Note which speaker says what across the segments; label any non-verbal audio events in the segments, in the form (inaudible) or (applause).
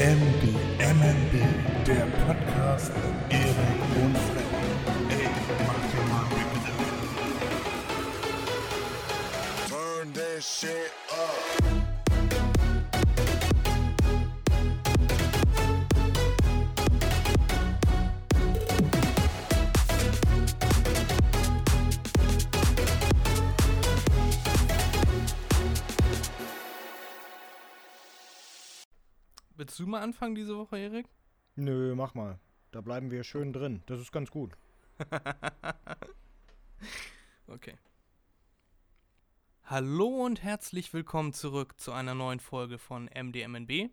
Speaker 1: MDMNB, der Podcast Erik und
Speaker 2: Willst du mal anfangen diese Woche, Erik?
Speaker 3: Nö, mach mal. Da bleiben wir schön drin. Das ist ganz gut. (laughs)
Speaker 2: Okay. Hallo und herzlich willkommen zurück zu einer neuen Folge von MDMNB.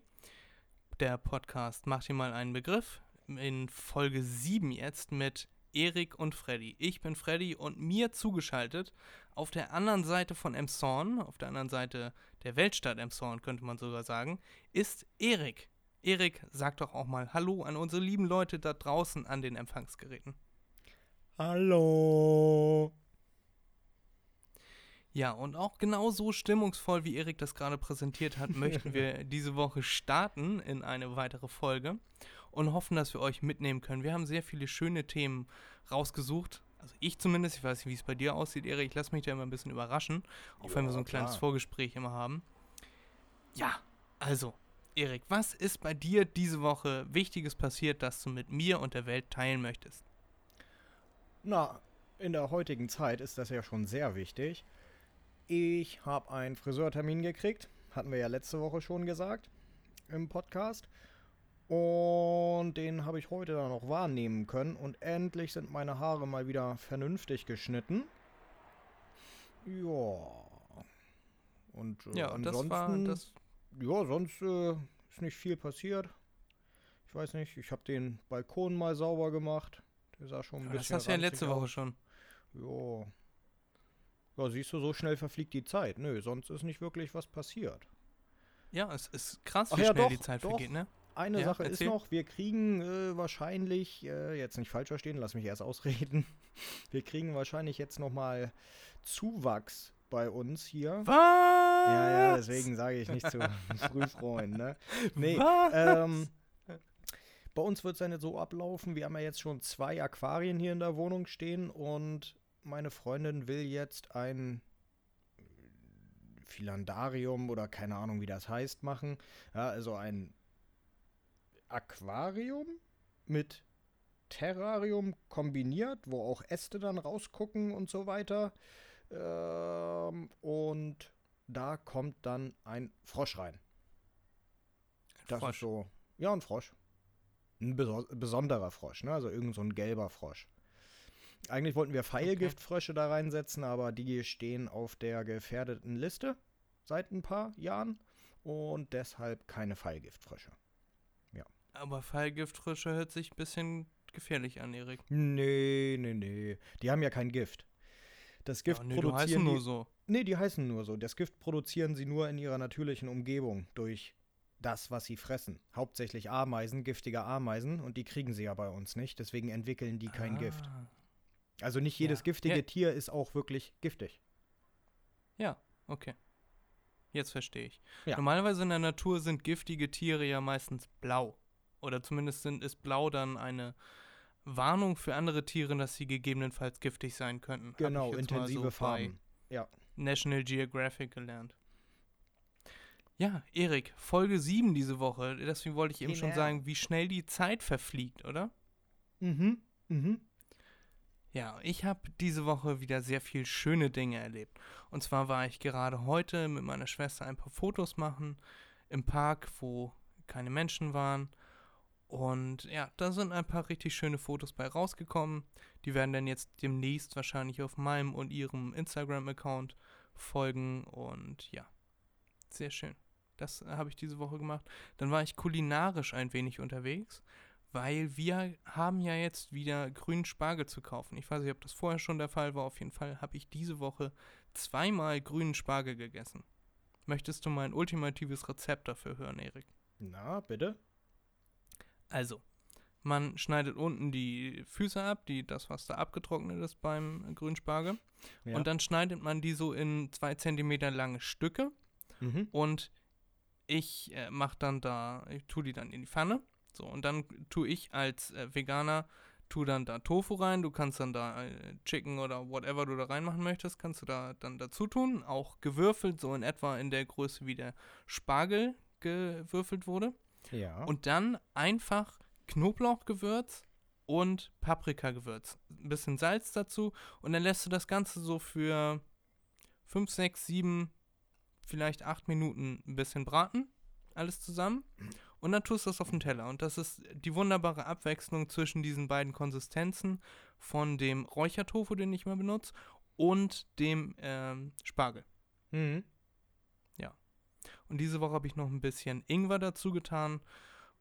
Speaker 2: Der Podcast macht dir mal einen Begriff. In Folge 7 jetzt mit Erik und Freddy. Ich bin Freddy und mir zugeschaltet auf der anderen Seite von Emshorn, auf der anderen Seite der Weltstadt Emshorn könnte man sogar sagen, ist Erik. Erik, sag doch auch mal Hallo an unsere lieben Leute da draußen an den Empfangsgeräten.
Speaker 3: Hallo.
Speaker 2: Ja, und auch genauso stimmungsvoll, wie Erik das gerade präsentiert hat, (laughs) möchten wir diese Woche starten in eine weitere Folge und hoffen, dass wir euch mitnehmen können. Wir haben sehr viele schöne Themen rausgesucht. Also ich zumindest, ich weiß nicht, wie es bei dir aussieht, Erik. Ich lasse mich da immer ein bisschen überraschen, auch wenn wir so ein kleines
Speaker 3: klar.
Speaker 2: Vorgespräch immer haben. Ja, also, Erik, was ist bei dir diese Woche Wichtiges passiert, das du mit mir und der Welt teilen möchtest?
Speaker 3: Na, in der heutigen Zeit ist das ja schon sehr wichtig. Ich habe einen Friseurtermin gekriegt. Hatten wir ja letzte Woche schon gesagt im Podcast. Und den habe ich heute dann auch wahrnehmen können. Und endlich sind meine Haare mal wieder vernünftig geschnitten. Ja. Und äh,
Speaker 2: Ja, und das
Speaker 3: ansonsten,
Speaker 2: war das.
Speaker 3: Ja, sonst äh, ist nicht viel passiert. Ich weiß nicht, ich habe den Balkon mal sauber gemacht. Der sah schon ein
Speaker 2: Das
Speaker 3: bisschen
Speaker 2: hast du ja letzte Woche
Speaker 3: aus.
Speaker 2: schon.
Speaker 3: Ja. Ja, siehst du, so schnell verfliegt die Zeit. Nö, sonst ist nicht wirklich was passiert.
Speaker 2: Ja, es ist krass,
Speaker 3: Ach
Speaker 2: wie
Speaker 3: ja,
Speaker 2: schnell
Speaker 3: doch,
Speaker 2: die Zeit
Speaker 3: doch.
Speaker 2: vergeht, ne?
Speaker 3: Eine
Speaker 2: Ja,
Speaker 3: Sache
Speaker 2: erzähl.
Speaker 3: ist noch, wir kriegen äh, wahrscheinlich, äh, jetzt nicht falsch verstehen, lass mich erst ausreden. (laughs) Wir kriegen wahrscheinlich jetzt nochmal Zuwachs bei uns hier.
Speaker 2: Was?
Speaker 3: Ja, ja, deswegen sage ich nicht zu (laughs) früh freuen, ne? Nee, ähm, bei uns wird es dann jetzt so ablaufen, wir haben ja jetzt schon zwei Aquarien hier in der Wohnung stehen und meine Freundin will jetzt ein Philandarium oder keine Ahnung, wie das heißt, machen. Ja, also ein Aquarium mit Terrarium kombiniert, wo auch Äste dann rausgucken und so weiter. Ähm, und da kommt dann ein Frosch rein. Das
Speaker 2: Frosch.
Speaker 3: ist so. Ja, ein Frosch. Ein beso besonderer Frosch, ne? Also irgend so ein gelber Frosch. Eigentlich wollten wir Pfeilgiftfrösche da reinsetzen, aber die stehen auf der gefährdeten Liste seit ein paar Jahren und deshalb keine Pfeilgiftfrösche.
Speaker 2: Aber Fallgiftfrische hört sich ein bisschen gefährlich an, Erik.
Speaker 3: Nee, nee, nee. Die haben ja kein Gift. Das Gift
Speaker 2: Ja, nee,
Speaker 3: produzieren
Speaker 2: nur
Speaker 3: die,
Speaker 2: so.
Speaker 3: Nee, die heißen nur so. Das Gift produzieren sie nur in ihrer natürlichen Umgebung durch das, was sie fressen. Hauptsächlich Ameisen, giftige Ameisen und die kriegen sie ja bei uns nicht, deswegen entwickeln die kein Gift.
Speaker 2: Ah.
Speaker 3: Also nicht jedes
Speaker 2: Ja.
Speaker 3: giftige
Speaker 2: Ja.
Speaker 3: Tier ist auch wirklich giftig.
Speaker 2: Ja, okay. Jetzt verstehe ich.
Speaker 3: Ja.
Speaker 2: Normalerweise in der Natur sind giftige Tiere ja meistens blau. Oder zumindest sind, ist blau dann eine Warnung für andere Tiere, dass sie gegebenenfalls giftig sein könnten.
Speaker 3: Genau, intensive
Speaker 2: so
Speaker 3: Farben. Ja.
Speaker 2: National Geographic gelernt. Ja, Erik, Folge 7 diese Woche. Deswegen wollte ich eben schon
Speaker 3: Genau.
Speaker 2: sagen, wie schnell die Zeit verfliegt, oder?
Speaker 3: Mhm. Mhm.
Speaker 2: Ja, ich habe diese Woche wieder sehr viel schöne Dinge erlebt. Und zwar war ich gerade heute mit meiner Schwester ein paar Fotos machen im Park, wo keine Menschen waren. Und ja, da sind ein paar richtig schöne Fotos bei rausgekommen. Die werden dann jetzt demnächst wahrscheinlich auf meinem und ihrem Instagram-Account folgen. Und ja, sehr schön. Das äh, habe ich diese Woche gemacht. Dann war ich kulinarisch ein wenig unterwegs weil wir haben ja jetzt wieder grünen Spargel zu kaufen. Ich weiß nicht, ob das vorher schon der Fall war. Auf jeden Fall habe ich diese Woche zweimal grünen Spargel gegessen. Möchtest du mein ultimatives Rezept dafür hören, Erik?
Speaker 3: Na, bitte?
Speaker 2: Also, man schneidet unten die Füße ab, die, das, was da abgetrocknet ist beim grünen Spargel.
Speaker 3: Ja.
Speaker 2: Und dann schneidet man die so in zwei Zentimeter lange Stücke
Speaker 3: mhm.
Speaker 2: und ich äh, mache dann da, ich tue die dann in die Pfanne. So, und dann tue ich als äh, Veganer, tue dann da Tofu rein. Du kannst dann da äh, Chicken oder whatever du da reinmachen möchtest, kannst du da dann dazu tun. Auch gewürfelt, so in etwa in der Größe, wie der Spargel gewürfelt wurde.
Speaker 3: Ja.
Speaker 2: Und dann einfach Knoblauchgewürz und Paprikagewürz. Ein bisschen Salz dazu und dann lässt du das Ganze so für 5, 6, 7, vielleicht 8 Minuten ein bisschen braten. Alles zusammen. Und dann tust du das auf den Teller. Und das ist die wunderbare Abwechslung zwischen diesen beiden Konsistenzen von dem Räuchertofu, den ich mal benutze, und dem ähm, Spargel.
Speaker 3: mhm.
Speaker 2: Und diese Woche habe ich noch ein bisschen Ingwer dazu getan,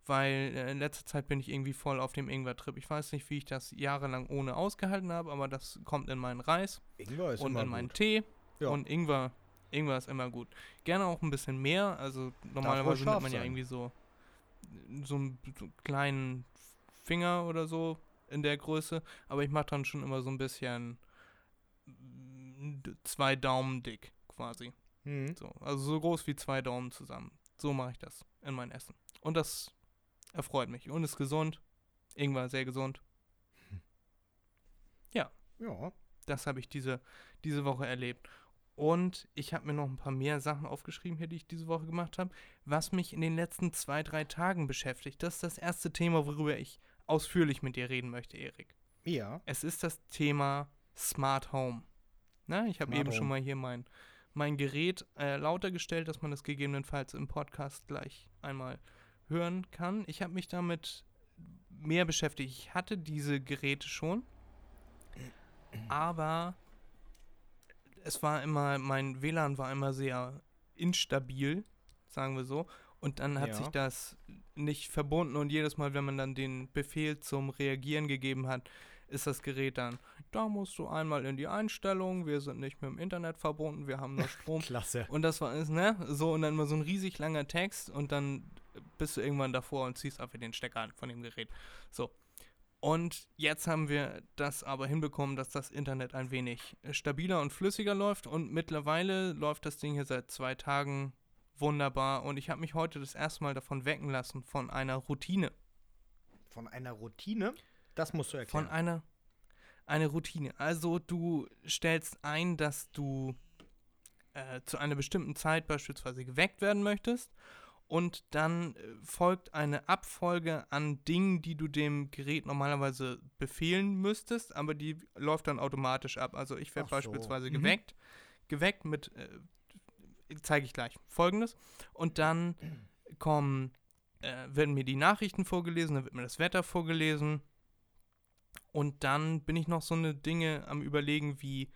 Speaker 2: weil äh, in letzter Zeit bin ich irgendwie voll auf dem Ingwer-Trip. Ich weiß nicht, wie ich das jahrelang ohne ausgehalten habe, aber das kommt in meinen Reis
Speaker 3: Ingwer ist
Speaker 2: und
Speaker 3: immer
Speaker 2: in meinen
Speaker 3: gut.
Speaker 2: Tee.
Speaker 3: Ja.
Speaker 2: Und Ingwer, Ingwer ist immer gut. Gerne auch ein bisschen mehr. Also normalerweise nimmt man ja
Speaker 3: sein.
Speaker 2: irgendwie so, so einen kleinen Finger oder so in der Größe. Aber ich mache dann schon immer so ein bisschen zwei Daumen dick quasi.
Speaker 3: Mhm.
Speaker 2: So, also so groß wie zwei Daumen zusammen. So mache ich das in mein Essen. Und das erfreut mich. Und ist gesund. Ingwer sehr gesund.
Speaker 3: Ja.
Speaker 2: Das habe ich diese, diese Woche erlebt. Und ich habe mir noch ein paar mehr Sachen aufgeschrieben hier, die ich diese Woche gemacht habe, was mich in den letzten zwei, drei Tagen beschäftigt. Das ist das erste Thema, worüber ich ausführlich mit dir reden möchte, Erik.
Speaker 3: Ja.
Speaker 2: Es ist das Thema Smart Home. Na, ich habe eben schon
Speaker 3: Home.
Speaker 2: mal hier mein, mein Gerät äh, lauter gestellt, dass man das gegebenenfalls im Podcast gleich einmal hören kann. Ich habe mich damit mehr beschäftigt. Ich hatte diese Geräte schon, aber es war immer, mein WLAN war immer sehr instabil, sagen wir so. Und dann hat
Speaker 3: Ja.
Speaker 2: sich das nicht verbunden und jedes Mal, wenn man dann den Befehl zum Reagieren gegeben hat, ist das Gerät dann, da musst du einmal in die Einstellung, wir sind nicht mit dem Internet verbunden, wir haben nur (laughs) Strom.
Speaker 3: Klasse.
Speaker 2: und das war es, ne? So, und dann immer so ein riesig langer Text und dann bist du irgendwann davor und ziehst einfach den Stecker von dem Gerät. So. Und jetzt haben wir das aber hinbekommen, dass das Internet ein wenig äh, stabiler und flüssiger läuft. Und mittlerweile läuft das Ding hier seit zwei Tagen wunderbar. Und ich habe mich heute das erste Mal davon wecken lassen, von einer Routine.
Speaker 3: Von einer Routine? Das musst du erklären.
Speaker 2: Von einer eine Routine. Also du stellst ein, dass du äh, zu einer bestimmten Zeit beispielsweise geweckt werden möchtest und dann äh, folgt eine Abfolge an Dingen, die du dem Gerät normalerweise befehlen müsstest, aber die läuft dann automatisch ab. Also ich werde
Speaker 3: so.
Speaker 2: beispielsweise
Speaker 3: Mhm.
Speaker 2: geweckt, geweckt mit, äh, zeige ich gleich, folgendes und dann kommen, äh, werden mir die Nachrichten vorgelesen, dann wird mir das Wetter vorgelesen und dann bin ich noch so eine Dinge am überlegen, wie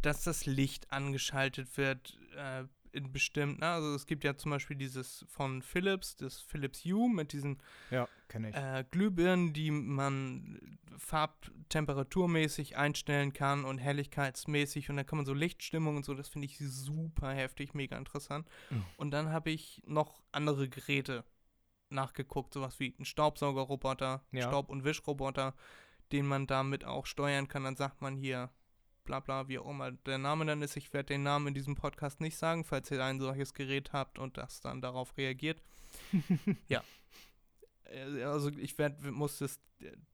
Speaker 2: dass das Licht angeschaltet wird äh, in bestimmten, also es gibt ja zum Beispiel dieses von Philips, das Philips Hue mit diesen
Speaker 3: ja,
Speaker 2: äh, Glühbirnen, die man farbtemperaturmäßig einstellen kann und helligkeitsmäßig und dann kann man so Lichtstimmung und so, das finde ich super heftig, mega interessant.
Speaker 3: Mhm.
Speaker 2: Und dann habe ich noch andere Geräte nachgeguckt, sowas wie ein Staubsaugerroboter,
Speaker 3: Ja.
Speaker 2: Staub- und Wischroboter, den man damit auch steuern kann. Dann sagt man hier, bla bla, wie auch immer der Name dann ist. Ich werde den Namen in diesem Podcast nicht sagen, falls ihr ein solches Gerät habt und das dann darauf reagiert. (laughs) ja. Äh, Also ich werd, muss das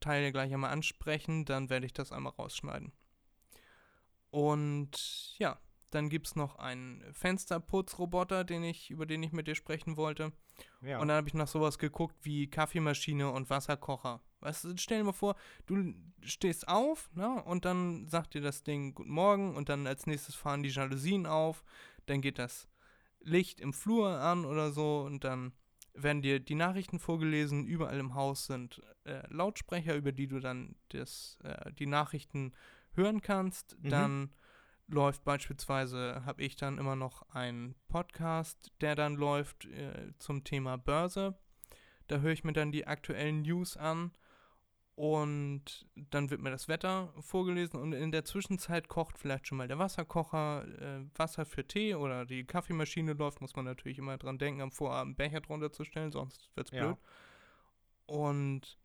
Speaker 2: Teil gleich einmal ansprechen, dann werde ich das einmal rausschneiden. Und ja, dann gibt es noch einen Fensterputzroboter, den ich, über den ich mit dir sprechen wollte.
Speaker 3: ja.
Speaker 2: Und dann habe ich nach sowas geguckt wie Kaffeemaschine und Wasserkocher. Weißt du, stell dir mal vor, du stehst auf, ne, und dann sagt dir das Ding Guten Morgen und dann als nächstes fahren die Jalousien auf, dann geht das Licht im Flur an oder so und dann werden dir die Nachrichten vorgelesen. Überall im Haus sind äh, Lautsprecher, über die du dann das, äh, die Nachrichten hören kannst.
Speaker 3: Mhm.
Speaker 2: Dann läuft beispielsweise, habe ich dann immer noch einen Podcast, der dann läuft äh, zum Thema Börse. Da höre ich mir dann die aktuellen News an und dann wird mir das Wetter vorgelesen und in der Zwischenzeit kocht vielleicht schon mal der Wasserkocher, äh, Wasser für Tee oder die Kaffeemaschine läuft, muss man natürlich immer dran denken, am Vorabend Becher drunter zu stellen, sonst wird's
Speaker 3: Ja.
Speaker 2: blöd. Und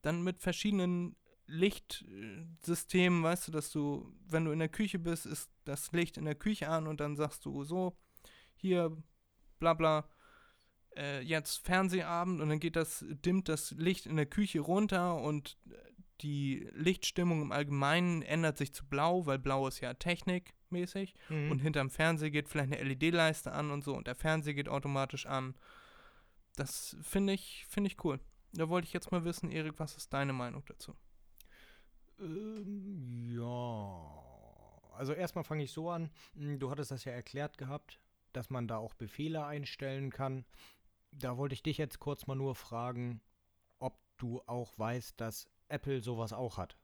Speaker 2: dann mit verschiedenen Lichtsystemen, weißt du, dass du, wenn du in der Küche bist, ist das Licht in der Küche an und dann sagst du so, hier, bla bla, äh, jetzt Fernsehabend und dann geht das, dimmt das Licht in der Küche runter und äh, die Lichtstimmung im Allgemeinen ändert sich zu blau, weil blau ist ja technikmäßig
Speaker 3: Mhm.
Speaker 2: und hinterm Fernseher geht vielleicht eine LED-Leiste an und so und der Fernseher geht automatisch an. Das finde ich, finde ich cool. Da wollte ich jetzt mal wissen, Erik, was ist deine Meinung dazu?
Speaker 3: Ähm, ja. Also erstmal fange ich so an. Hm, Du hattest das ja erklärt gehabt, dass man da auch Befehle einstellen kann. Da wollte ich dich jetzt kurz mal nur fragen, ob du auch weißt, dass Apple sowas auch hat.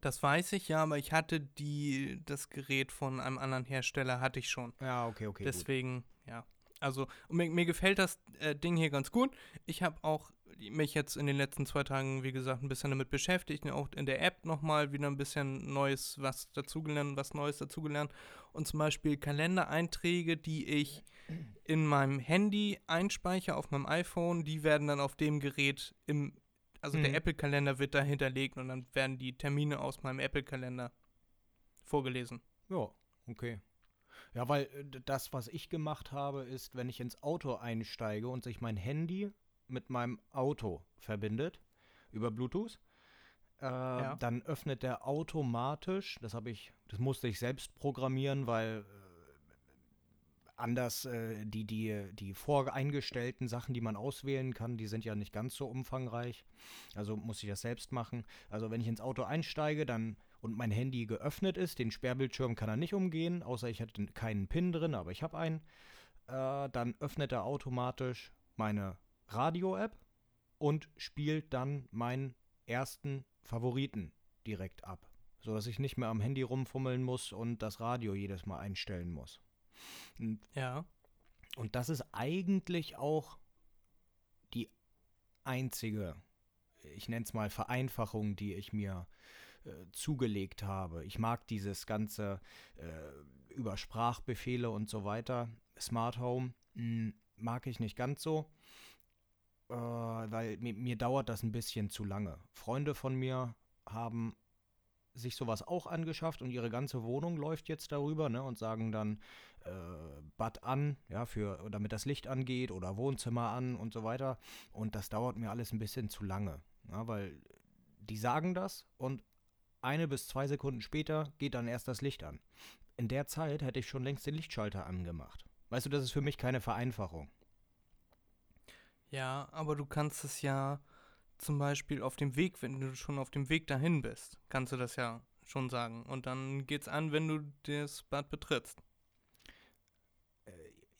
Speaker 2: Das weiß ich ja, aber ich hatte die, das Gerät von einem anderen Hersteller, hatte ich schon.
Speaker 3: Ja, okay, okay. gut.
Speaker 2: Deswegen, ja. Also, und mir, mir gefällt das äh, Ding hier ganz gut. Ich habe auch mich jetzt in den letzten zwei Tagen, wie gesagt, ein bisschen damit beschäftigt. Auch in der App nochmal wieder ein bisschen Neues, was dazugelernt, was Neues dazugelernt. Und zum Beispiel Kalendereinträge, die ich in meinem Handy einspeichere auf meinem iPhone, die werden dann auf dem Gerät im, also der
Speaker 3: Mhm.
Speaker 2: Apple-Kalender wird da hinterlegt und dann werden die Termine aus meinem Apple-Kalender vorgelesen.
Speaker 3: Ja, okay. Ja, weil äh, das, was ich gemacht habe, ist, wenn ich ins Auto einsteige und sich mein Handy mit meinem Auto verbindet über Bluetooth, äh, dann öffnet der automatisch, das habe ich, das musste ich selbst programmieren, weil anders äh, die, die, die voreingestellten Sachen, die man auswählen kann, die sind ja nicht ganz so umfangreich. Also muss ich das selbst machen. Also wenn ich ins Auto einsteige, dann und mein Handy geöffnet ist, den Sperrbildschirm kann er nicht umgehen, außer ich hätte keinen PIN drin, aber ich habe einen, äh, dann öffnet er automatisch meine Radio-App und spielt dann meinen ersten Favoriten direkt ab, sodass ich nicht mehr am Handy rumfummeln muss und das Radio jedes Mal einstellen muss. Und
Speaker 2: Ja.
Speaker 3: und das ist eigentlich auch die einzige, ich nenne es mal Vereinfachung, die ich mir äh, zugelegt habe. Ich mag dieses ganze äh, über Sprachbefehle und so weiter, Smart Home, mh, mag ich nicht ganz so, äh, weil mir, mir dauert das ein bisschen zu lange. Freunde von mir haben sich sowas auch angeschafft und ihre ganze Wohnung läuft jetzt darüber ne, und sagen dann äh, Bad an, ja, für, damit das Licht angeht oder Wohnzimmer an und so weiter. Und das dauert mir alles ein bisschen zu lange, ja, weil die sagen das und eine bis zwei Sekunden später geht dann erst das Licht an. In der Zeit hätte ich schon längst den Lichtschalter angemacht. Weißt du, das ist für mich keine Vereinfachung.
Speaker 2: Ja, aber du kannst es ja zum Beispiel auf dem Weg, wenn du schon auf dem Weg dahin bist, kannst du das ja schon sagen. Und dann geht's an, wenn du das Bad betrittst.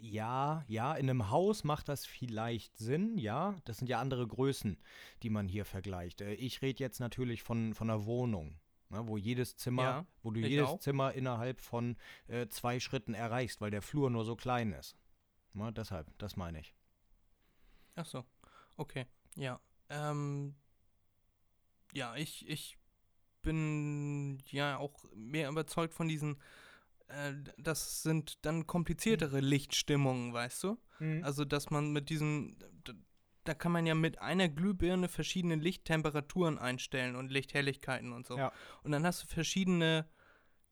Speaker 3: Ja, ja, in einem Haus macht das vielleicht Sinn, ja. Das sind ja andere Größen, die man hier vergleicht. Äh, Ich rede jetzt natürlich von, von einer Wohnung, ne, wo jedes Zimmer,
Speaker 2: Ja,
Speaker 3: wo du jedes
Speaker 2: auch.
Speaker 3: Zimmer innerhalb von äh, zwei Schritten erreichst, weil der Flur nur so klein ist. Ne, deshalb, das meine ich.
Speaker 2: Ach so, okay, ja. Ähm, ja, ich, ich bin ja auch mehr überzeugt von diesen, äh, das sind dann kompliziertere Lichtstimmungen, weißt du? Also, dass man mit diesem, da kann man ja mit einer Glühbirne verschiedene Lichttemperaturen einstellen und Lichthelligkeiten und so.
Speaker 3: Ja.
Speaker 2: Und dann hast du verschiedene,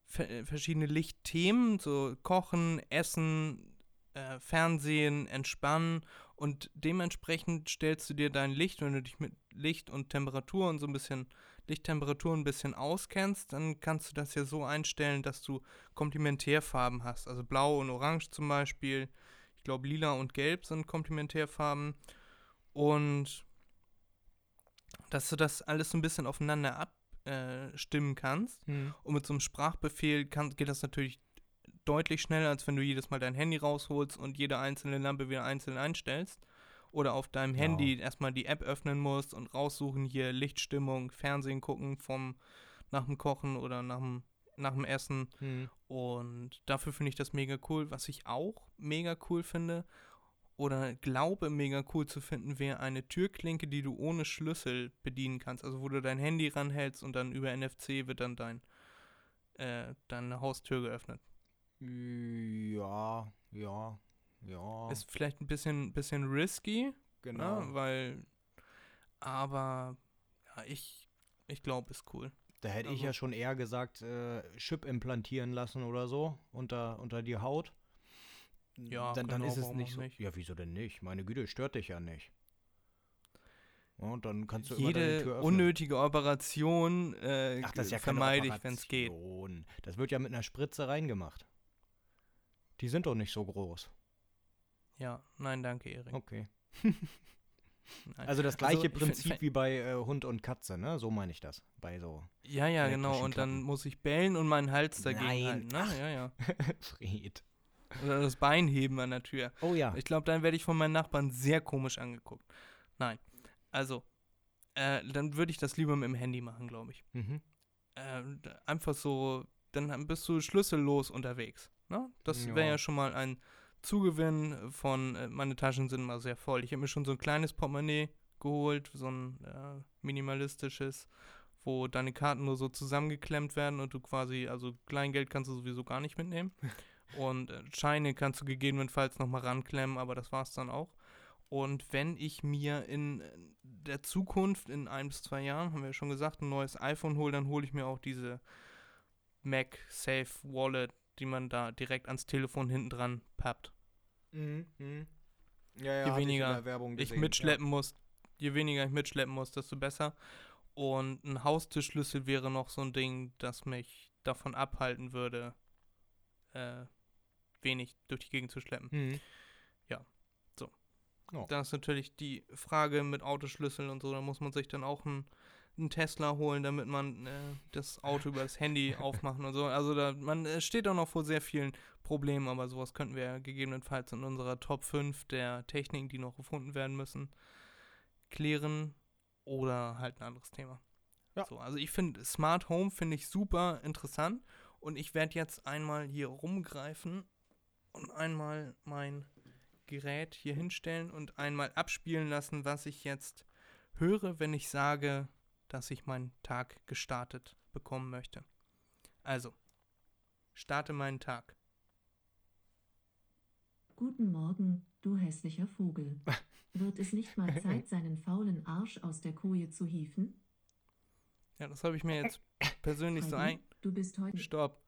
Speaker 2: ver äh, verschiedene Lichtthemen, so Kochen, Essen, äh, Fernsehen, Entspannen. Und dementsprechend stellst du dir dein Licht, wenn du dich mit Licht und Temperatur und so ein bisschen Lichttemperatur ein bisschen auskennst, dann kannst du das ja so einstellen, dass du Komplementärfarben hast. Also blau und orange zum Beispiel. Ich glaube, lila und gelb sind Komplementärfarben. Und dass du das alles so ein bisschen aufeinander abstimmen kannst. Und mit so einem Sprachbefehl kann, geht das natürlich deutlich schneller, als wenn du jedes Mal dein Handy rausholst und jede einzelne Lampe wieder einzeln einstellst. Oder auf deinem
Speaker 3: Ja.
Speaker 2: Handy erstmal die App öffnen musst und raussuchen, hier Lichtstimmung, Fernsehen gucken vom nach dem Kochen oder nach dem, nach dem Essen.
Speaker 3: Hm.
Speaker 2: Und dafür finde ich das mega cool. Was ich auch mega cool finde oder glaube mega cool zu finden, wäre eine Türklinke, die du ohne Schlüssel bedienen kannst. Also wo du dein Handy ranhältst und dann über NFC wird dann dein, äh, deine Haustür geöffnet.
Speaker 3: Ja, ja, ja.
Speaker 2: Ist vielleicht ein bisschen, bisschen risky,
Speaker 3: genau.
Speaker 2: ne? weil, aber ja, ich, ich glaube, ist cool.
Speaker 3: Da hätte ich
Speaker 2: Also-
Speaker 3: ja schon eher gesagt, äh, Chip implantieren lassen oder so unter, unter die Haut.
Speaker 2: Ja,
Speaker 3: dann, dann
Speaker 2: genau,
Speaker 3: ist es nicht so.
Speaker 2: nicht?
Speaker 3: Ja, wieso denn nicht? Meine Güte, stört dich ja nicht. Ja, und dann kannst du
Speaker 2: Jede unnötige Operation äh,
Speaker 3: Ach, das ist ja
Speaker 2: vermeide ich, wenn es geht.
Speaker 3: Das wird ja mit einer Spritze reingemacht. Die sind doch nicht so groß.
Speaker 2: Ja, nein, danke, Erik.
Speaker 3: Okay. Also das gleiche
Speaker 2: ich find-
Speaker 3: Prinzip
Speaker 2: find-
Speaker 3: wie bei äh, Hund und Katze, ne? So meine ich das. Bei so
Speaker 2: Ja, ja, genau. Und dann muss ich bellen und meinen Hals dagegen
Speaker 3: Nein,
Speaker 2: halten. Ne?
Speaker 3: ach.
Speaker 2: Ja, ja. (laughs)
Speaker 3: Fred.
Speaker 2: Oder das Bein heben an der Tür.
Speaker 3: Oh ja.
Speaker 2: Ich glaube, dann werde ich von meinen Nachbarn sehr komisch angeguckt. Nein. Also, äh, dann würde ich das lieber mit dem Handy machen, glaube ich.
Speaker 3: Mhm.
Speaker 2: Äh, einfach so, dann bist du schlüssellos unterwegs. Ne? Das wäre
Speaker 3: Ja.
Speaker 2: ja schon mal ein Zugewinn von, äh, meine Taschen sind mal sehr voll. Ich habe mir schon so ein kleines Portemonnaie geholt, so ein äh, minimalistisches, wo deine Karten nur so zusammengeklemmt werden und du quasi, also Kleingeld kannst du sowieso gar nicht mitnehmen. (laughs) und äh, Scheine kannst du gegebenenfalls nochmal ranklemmen, aber das war's dann auch. Und wenn ich mir in äh, der Zukunft, in ein bis zwei Jahren, haben wir ja schon gesagt, ein neues iPhone hole, dann hole ich mir auch diese Mac Safe Wallet, die man da direkt ans Telefon hinten dran pappt.
Speaker 3: Mhm. Mhm. Ja, ja,
Speaker 2: Je
Speaker 3: ich
Speaker 2: weniger ich
Speaker 3: gesehen,
Speaker 2: mitschleppen muss, je weniger ich mitschleppen muss, desto besser. Und ein Haustischschlüssel wäre noch so ein Ding, das mich davon abhalten würde, äh, wenig durch die Gegend zu schleppen.
Speaker 3: Ja. Mhm.
Speaker 2: Da ist natürlich die Frage mit Autoschlüssel und so, da muss man sich dann auch einen, einen Tesla holen, damit man äh, das Auto über das Handy (laughs) aufmachen und so. Also da, man äh, steht auch noch vor sehr vielen Problemen, aber sowas könnten wir ja gegebenenfalls in unserer Top 5 der Techniken, die noch gefunden werden müssen, klären oder halt ein anderes Thema.
Speaker 3: Ja.
Speaker 2: So, also ich finde Smart Home finde ich super interessant und ich werde jetzt einmal hier rumgreifen und einmal mein Gerät hier hinstellen und einmal abspielen lassen, was ich jetzt höre, wenn ich sage, dass ich meinen Tag gestartet bekommen möchte. Also, starte meinen Tag.
Speaker 4: Guten Morgen, du hässlicher Vogel. (laughs) Wird es nicht mal Zeit, (laughs) seinen faulen Arsch aus der Koje zu hieven?
Speaker 2: Ja, das habe ich mir jetzt (laughs) persönlich so ein.
Speaker 4: Heidi, du bist heute.
Speaker 2: Stopp.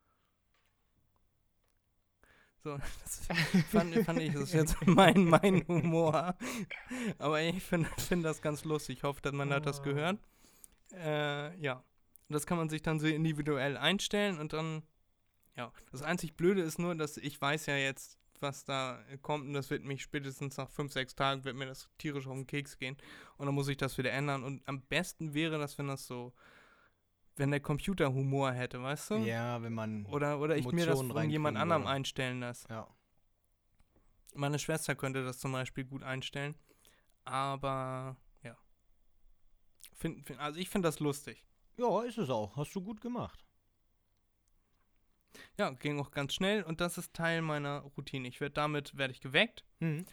Speaker 2: So, das fand, fand ich, das ist jetzt mein, mein Humor. Aber ich finde find das ganz lustig. Ich hoffe, dass man hat das gehört. Äh, ja. Das kann man sich dann so individuell einstellen und dann, ja. Das einzig Blöde ist nur, dass ich weiß ja jetzt, was da kommt und das wird mich spätestens nach fünf, sechs Tagen wird mir das tierisch auf den Keks gehen und dann muss ich das wieder ändern und am besten wäre das, wenn das so, wenn der Computer Humor hätte, weißt du?
Speaker 3: Ja, wenn man.
Speaker 2: Oder, oder ich mir das von jemand anderem
Speaker 3: würde.
Speaker 2: einstellen lasse.
Speaker 3: Ja.
Speaker 2: Meine Schwester könnte das zum Beispiel gut einstellen. Aber. Find, find, also ich finde das lustig.
Speaker 3: Ja, ist es auch. Hast du gut gemacht.
Speaker 2: Ja, ging auch ganz schnell und das ist Teil meiner Routine. Ich werde damit werde ich geweckt
Speaker 3: Mhm.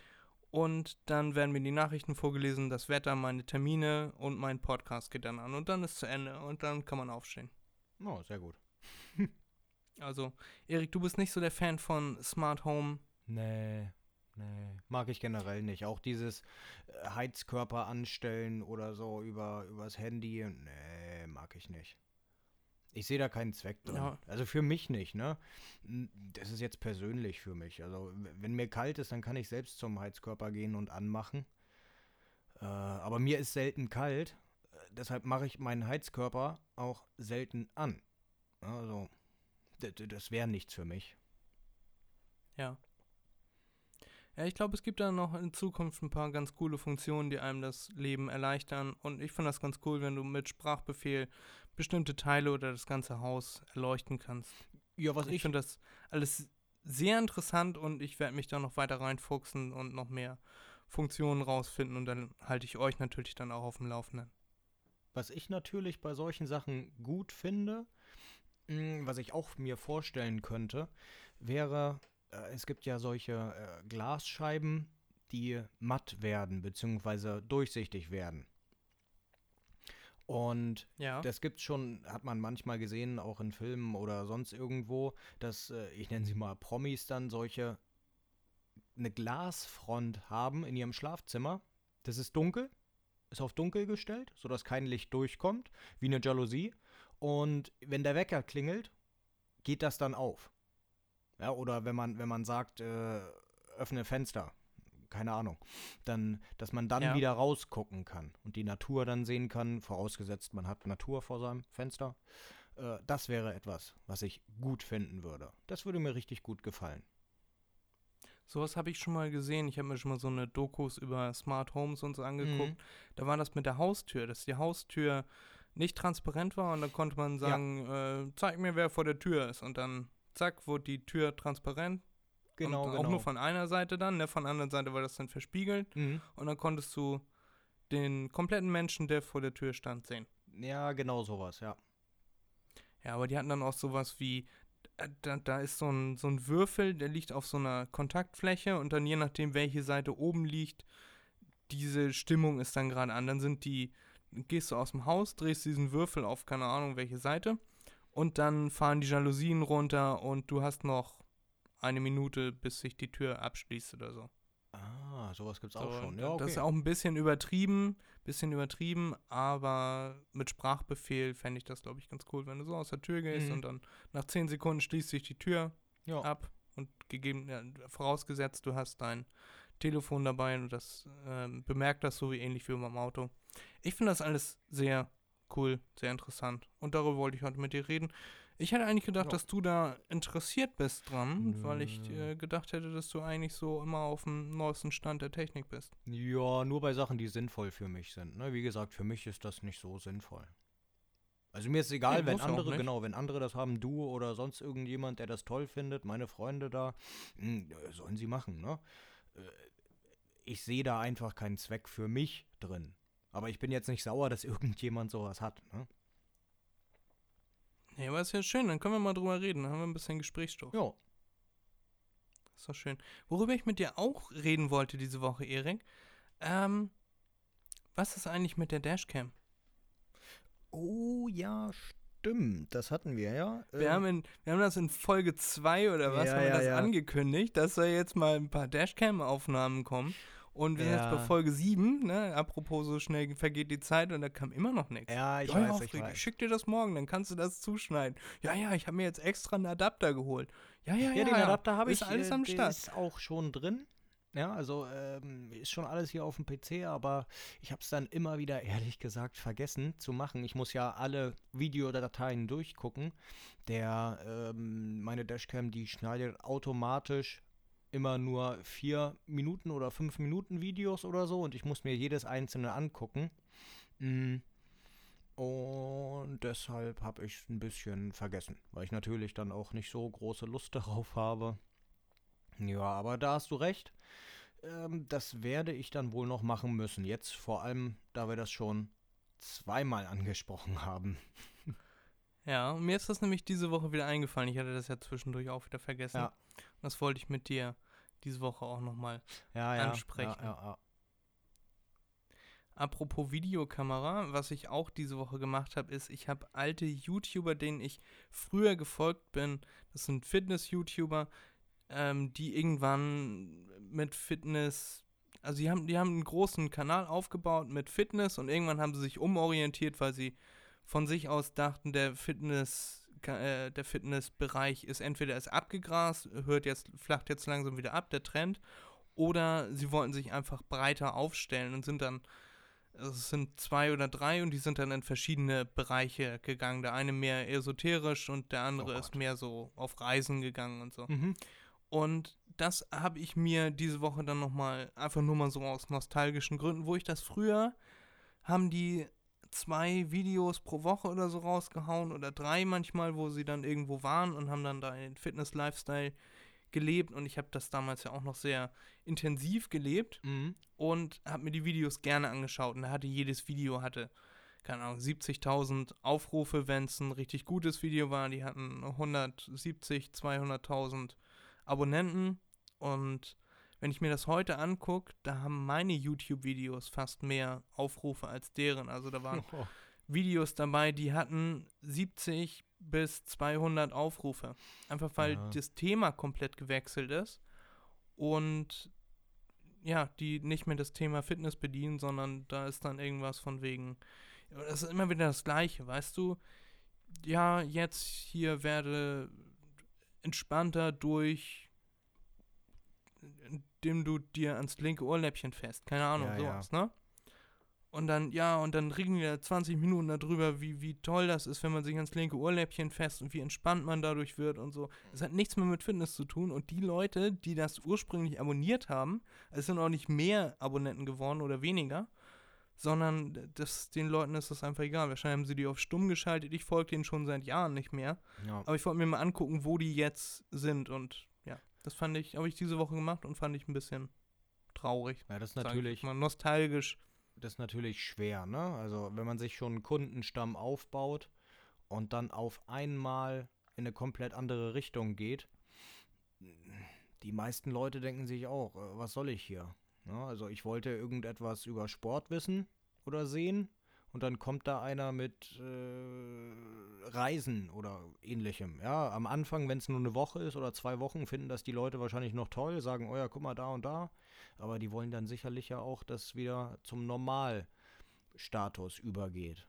Speaker 2: und dann werden mir die Nachrichten vorgelesen, das Wetter, meine Termine und mein Podcast geht dann an und dann ist zu Ende und dann kann man aufstehen.
Speaker 3: Oh, sehr gut. (laughs)
Speaker 2: Also, Erik, du bist nicht so der Fan von Smart Home.
Speaker 3: Nee, nee. Mag ich generell nicht. Auch dieses äh, Heizkörper anstellen oder so über übers Handy. Nee, mag ich nicht. Ich sehe da keinen Zweck drin.
Speaker 2: Ja.
Speaker 3: Also für mich nicht, ne? Das ist jetzt persönlich für mich. Also wenn mir kalt ist, dann kann ich selbst zum Heizkörper gehen und anmachen. Äh, aber mir ist selten kalt. Deshalb mache ich meinen Heizkörper auch selten an. Also, das wäre nichts für mich.
Speaker 2: Ja. Ja, ich glaube, es gibt da noch in Zukunft ein paar ganz coole Funktionen, die einem das Leben erleichtern. Und ich finde das ganz cool, wenn du mit Sprachbefehl bestimmte Teile oder das ganze Haus erleuchten kannst.
Speaker 3: Ja, was
Speaker 2: ich finde das alles sehr interessant und ich werde mich da noch weiter reinfuchsen und noch mehr Funktionen rausfinden und dann halte ich euch natürlich dann auch auf dem Laufenden.
Speaker 3: Was ich natürlich bei solchen Sachen gut finde, mh, was ich auch mir vorstellen könnte, wäre, äh, es gibt ja solche äh, Glasscheiben, die matt werden, beziehungsweise durchsichtig werden. Und
Speaker 2: Ja.
Speaker 3: das gibt's schon, hat man manchmal gesehen, auch in Filmen oder sonst irgendwo, dass, äh, ich nenne sie mal Promis dann solche, eine Glasfront haben in ihrem Schlafzimmer. Das ist dunkel, ist auf dunkel gestellt, sodass kein Licht durchkommt, wie eine Jalousie. Und wenn der Wecker klingelt, geht das dann auf. Ja, oder wenn man, wenn man sagt, äh, öffne Fenster. Keine Ahnung. Dann, dass man dann
Speaker 2: Ja.
Speaker 3: wieder rausgucken kann und die Natur dann sehen kann, vorausgesetzt man hat Natur vor seinem Fenster. Äh, das wäre etwas, was ich gut finden würde. Das würde mir richtig gut gefallen.
Speaker 2: Sowas habe ich schon mal gesehen. Ich habe mir schon mal so eine Dokus über Smart Homes und so angeguckt.
Speaker 3: Mhm.
Speaker 2: Da war das mit der Haustür, dass die Haustür nicht transparent war und dann konnte man sagen, äh, zeig mir, wer vor der Tür ist. Und dann, zack, wurde die Tür transparent.
Speaker 3: Genau,
Speaker 2: und
Speaker 3: genau.
Speaker 2: Auch nur von einer Seite dann, ne? von der anderen Seite war das dann verspiegelt.
Speaker 3: Mhm.
Speaker 2: Und dann konntest du den kompletten Menschen, der vor der Tür stand, sehen.
Speaker 3: Ja, genau sowas, ja.
Speaker 2: Ja, aber die hatten dann auch sowas wie, äh, da, da ist so ein, so ein Würfel, der liegt auf so einer Kontaktfläche und dann je nachdem, welche Seite oben liegt, diese Stimmung ist dann gerade an. Dann sind die, gehst du aus dem Haus, drehst diesen Würfel auf keine Ahnung welche Seite und dann fahren die Jalousien runter und du hast noch eine Minute, bis sich die Tür abschließt oder so.
Speaker 3: Ah, sowas gibt's
Speaker 2: So,
Speaker 3: auch schon. Ja, okay.
Speaker 2: Das ist auch ein bisschen übertrieben, bisschen übertrieben, aber mit Sprachbefehl fände ich das, glaube ich, ganz cool, wenn du so aus der Tür gehst
Speaker 3: Mhm.
Speaker 2: und dann nach 10 Sekunden schließt sich die Tür
Speaker 3: ja.
Speaker 2: ab und gegeben, ja, vorausgesetzt, du hast dein Telefon dabei und das ähm, bemerkt das so wie ähnlich wie beim Auto. Ich finde das alles sehr cool, sehr interessant und darüber wollte ich heute mit dir reden. Ich hätte eigentlich gedacht,
Speaker 3: Ja.
Speaker 2: dass du da interessiert bist dran, weil ich
Speaker 3: Nö.
Speaker 2: äh, gedacht hätte, dass du eigentlich so immer auf dem neuesten Stand der Technik bist.
Speaker 3: Ja, nur bei Sachen, die sinnvoll für mich sind. Ne? Wie gesagt, für mich ist das nicht so sinnvoll. Also mir ist egal,
Speaker 2: Nee,
Speaker 3: wenn andere, genau, wenn andere das haben, du oder sonst irgendjemand, der das toll findet, meine Freunde da, mh, äh, sollen sie machen, ne? Äh, Ich sehe da einfach keinen Zweck für mich drin. Aber ich bin jetzt nicht sauer, dass (laughs) irgendjemand sowas hat, ne?
Speaker 2: Nee, aber ist ja schön, dann können wir mal drüber reden, dann haben wir ein bisschen Gesprächsstoff.
Speaker 3: Ja.
Speaker 2: Ist doch schön. Worüber ich mit dir auch reden wollte diese Woche, Erik, ähm, was ist eigentlich mit der Dashcam?
Speaker 3: Oh ja, stimmt. Das hatten wir ja.
Speaker 2: Wir, haben in, wir haben das in Folge 2 oder was,
Speaker 3: Ja,
Speaker 2: haben wir
Speaker 3: ja,
Speaker 2: das
Speaker 3: ja.
Speaker 2: angekündigt, dass da jetzt mal ein paar Dashcam-Aufnahmen kommen. Und wir sind jetzt bei
Speaker 3: Ja.
Speaker 2: Folge 7, ne? Apropos, so schnell vergeht die Zeit und da kam immer noch nichts.
Speaker 3: ja, ich
Speaker 2: Ja, ja,
Speaker 3: weiß, ich weiß.
Speaker 2: ich schick dir das morgen, dann kannst du das zuschneiden. Ja, ja, ich habe mir jetzt extra einen Adapter geholt. Ja, ja, ja.
Speaker 3: Ja, den Adapter habe ich.
Speaker 2: Ist alles
Speaker 3: äh,
Speaker 2: am Start.
Speaker 3: ist auch schon drin. Ja, also ähm, ist schon alles hier auf dem PC, aber ich habe es dann immer wieder, ehrlich gesagt, vergessen zu machen. Ich muss ja alle Videodateien durchgucken. Der, ähm, meine Dashcam, die schneidet automatisch immer nur vier Minuten oder fünf Minuten Videos oder so und ich muss mir jedes einzelne angucken. Mm. Und deshalb habe ich es ein bisschen vergessen, weil ich natürlich dann auch nicht so große Lust darauf habe. Ja, aber da hast du recht. Ähm, das werde ich dann wohl noch machen müssen. Jetzt vor allem, da wir das schon zweimal angesprochen haben. (laughs)
Speaker 2: Ja, und mir ist das nämlich diese Woche wieder eingefallen. Ich hatte das ja zwischendurch auch wieder vergessen.
Speaker 3: Ja.
Speaker 2: Das wollte ich mit dir diese Woche auch nochmal.
Speaker 3: Ja, ja.
Speaker 2: Ansprechen.
Speaker 3: Ja.
Speaker 2: Apropos Videokamera, was ich auch diese Woche gemacht habe, ist, ich habe alte YouTuber, denen ich früher gefolgt bin. Das sind Fitness-YouTuber, ähm, die irgendwann mit Fitness, also die haben, die haben einen großen Kanal aufgebaut mit Fitness und irgendwann haben sie sich umorientiert, weil sie von sich aus dachten, der Fitness, äh, der Fitnessbereich ist entweder ist abgegrast, hört jetzt, flacht jetzt langsam wieder ab, der Trend, oder sie wollten sich einfach breiter aufstellen und sind dann also es sind zwei oder drei und die sind dann in verschiedene Bereiche gegangen. Der eine mehr esoterisch und der andere
Speaker 3: Oh
Speaker 2: ist mehr so auf Reisen gegangen und so.
Speaker 3: Mhm.
Speaker 2: Und das habe ich mir diese Woche dann nochmal, einfach nur mal so aus nostalgischen Gründen, wo ich das früher, haben die zwei Videos pro Woche oder so rausgehauen oder drei manchmal, wo sie dann irgendwo waren und haben dann da den Fitness-Lifestyle gelebt. Und ich habe das damals ja auch noch sehr intensiv gelebt
Speaker 3: Mhm.
Speaker 2: und habe mir die Videos gerne angeschaut. Und da hatte jedes Video hatte keine Ahnung 70.000 Aufrufe, wenn es ein richtig gutes Video war, die hatten 170, 200.000 Abonnenten. Und wenn ich mir das heute angucke, da haben meine YouTube-Videos fast mehr Aufrufe als deren. Also da waren
Speaker 3: Oh. (laughs)
Speaker 2: Videos dabei, die hatten 70 bis 200 Aufrufe. Einfach weil
Speaker 3: Ja.
Speaker 2: das Thema komplett gewechselt ist und ja, die nicht mehr das Thema Fitness bedienen, sondern da ist dann irgendwas von wegen, das ist immer wieder das Gleiche, weißt du? Ja, jetzt hier werde entspannter durch indem du dir ans linke Ohrläppchen fest. Keine Ahnung,
Speaker 3: Ja,
Speaker 2: sowas, ne? Und dann, ja, und dann reden wir 20 Minuten darüber, wie, wie toll das ist, wenn man sich ans linke Ohrläppchen fest und wie entspannt man dadurch wird und so. Es hat nichts mehr mit Fitness zu tun. Und die Leute, die das ursprünglich abonniert haben, es sind auch nicht mehr Abonnenten geworden oder weniger, sondern das, den Leuten ist das einfach egal. Wahrscheinlich haben sie die auf stumm geschaltet. Ich folge denen schon seit Jahren nicht mehr.
Speaker 3: Ja.
Speaker 2: Aber ich wollte mir mal angucken, wo die jetzt sind. Und ja, das fand ich, habe ich diese Woche gemacht und fand ich ein bisschen traurig.
Speaker 3: ja, das ist natürlich,
Speaker 2: Mal nostalgisch.
Speaker 3: das ist natürlich schwer, ne? Also wenn man sich schon einen Kundenstamm aufbaut und dann auf einmal in eine komplett andere Richtung geht, die meisten Leute denken sich auch, äh, was soll ich hier? Ja, also ich wollte irgendetwas über Sport wissen oder sehen und dann kommt da einer mit äh, Reisen oder ähnlichem. Ja, am Anfang, wenn es nur eine Woche ist oder zwei Wochen, finden das die Leute wahrscheinlich noch toll, sagen, oh ja, guck mal da und da. Aber die wollen dann sicherlich ja auch, dass wieder zum Normalstatus übergeht.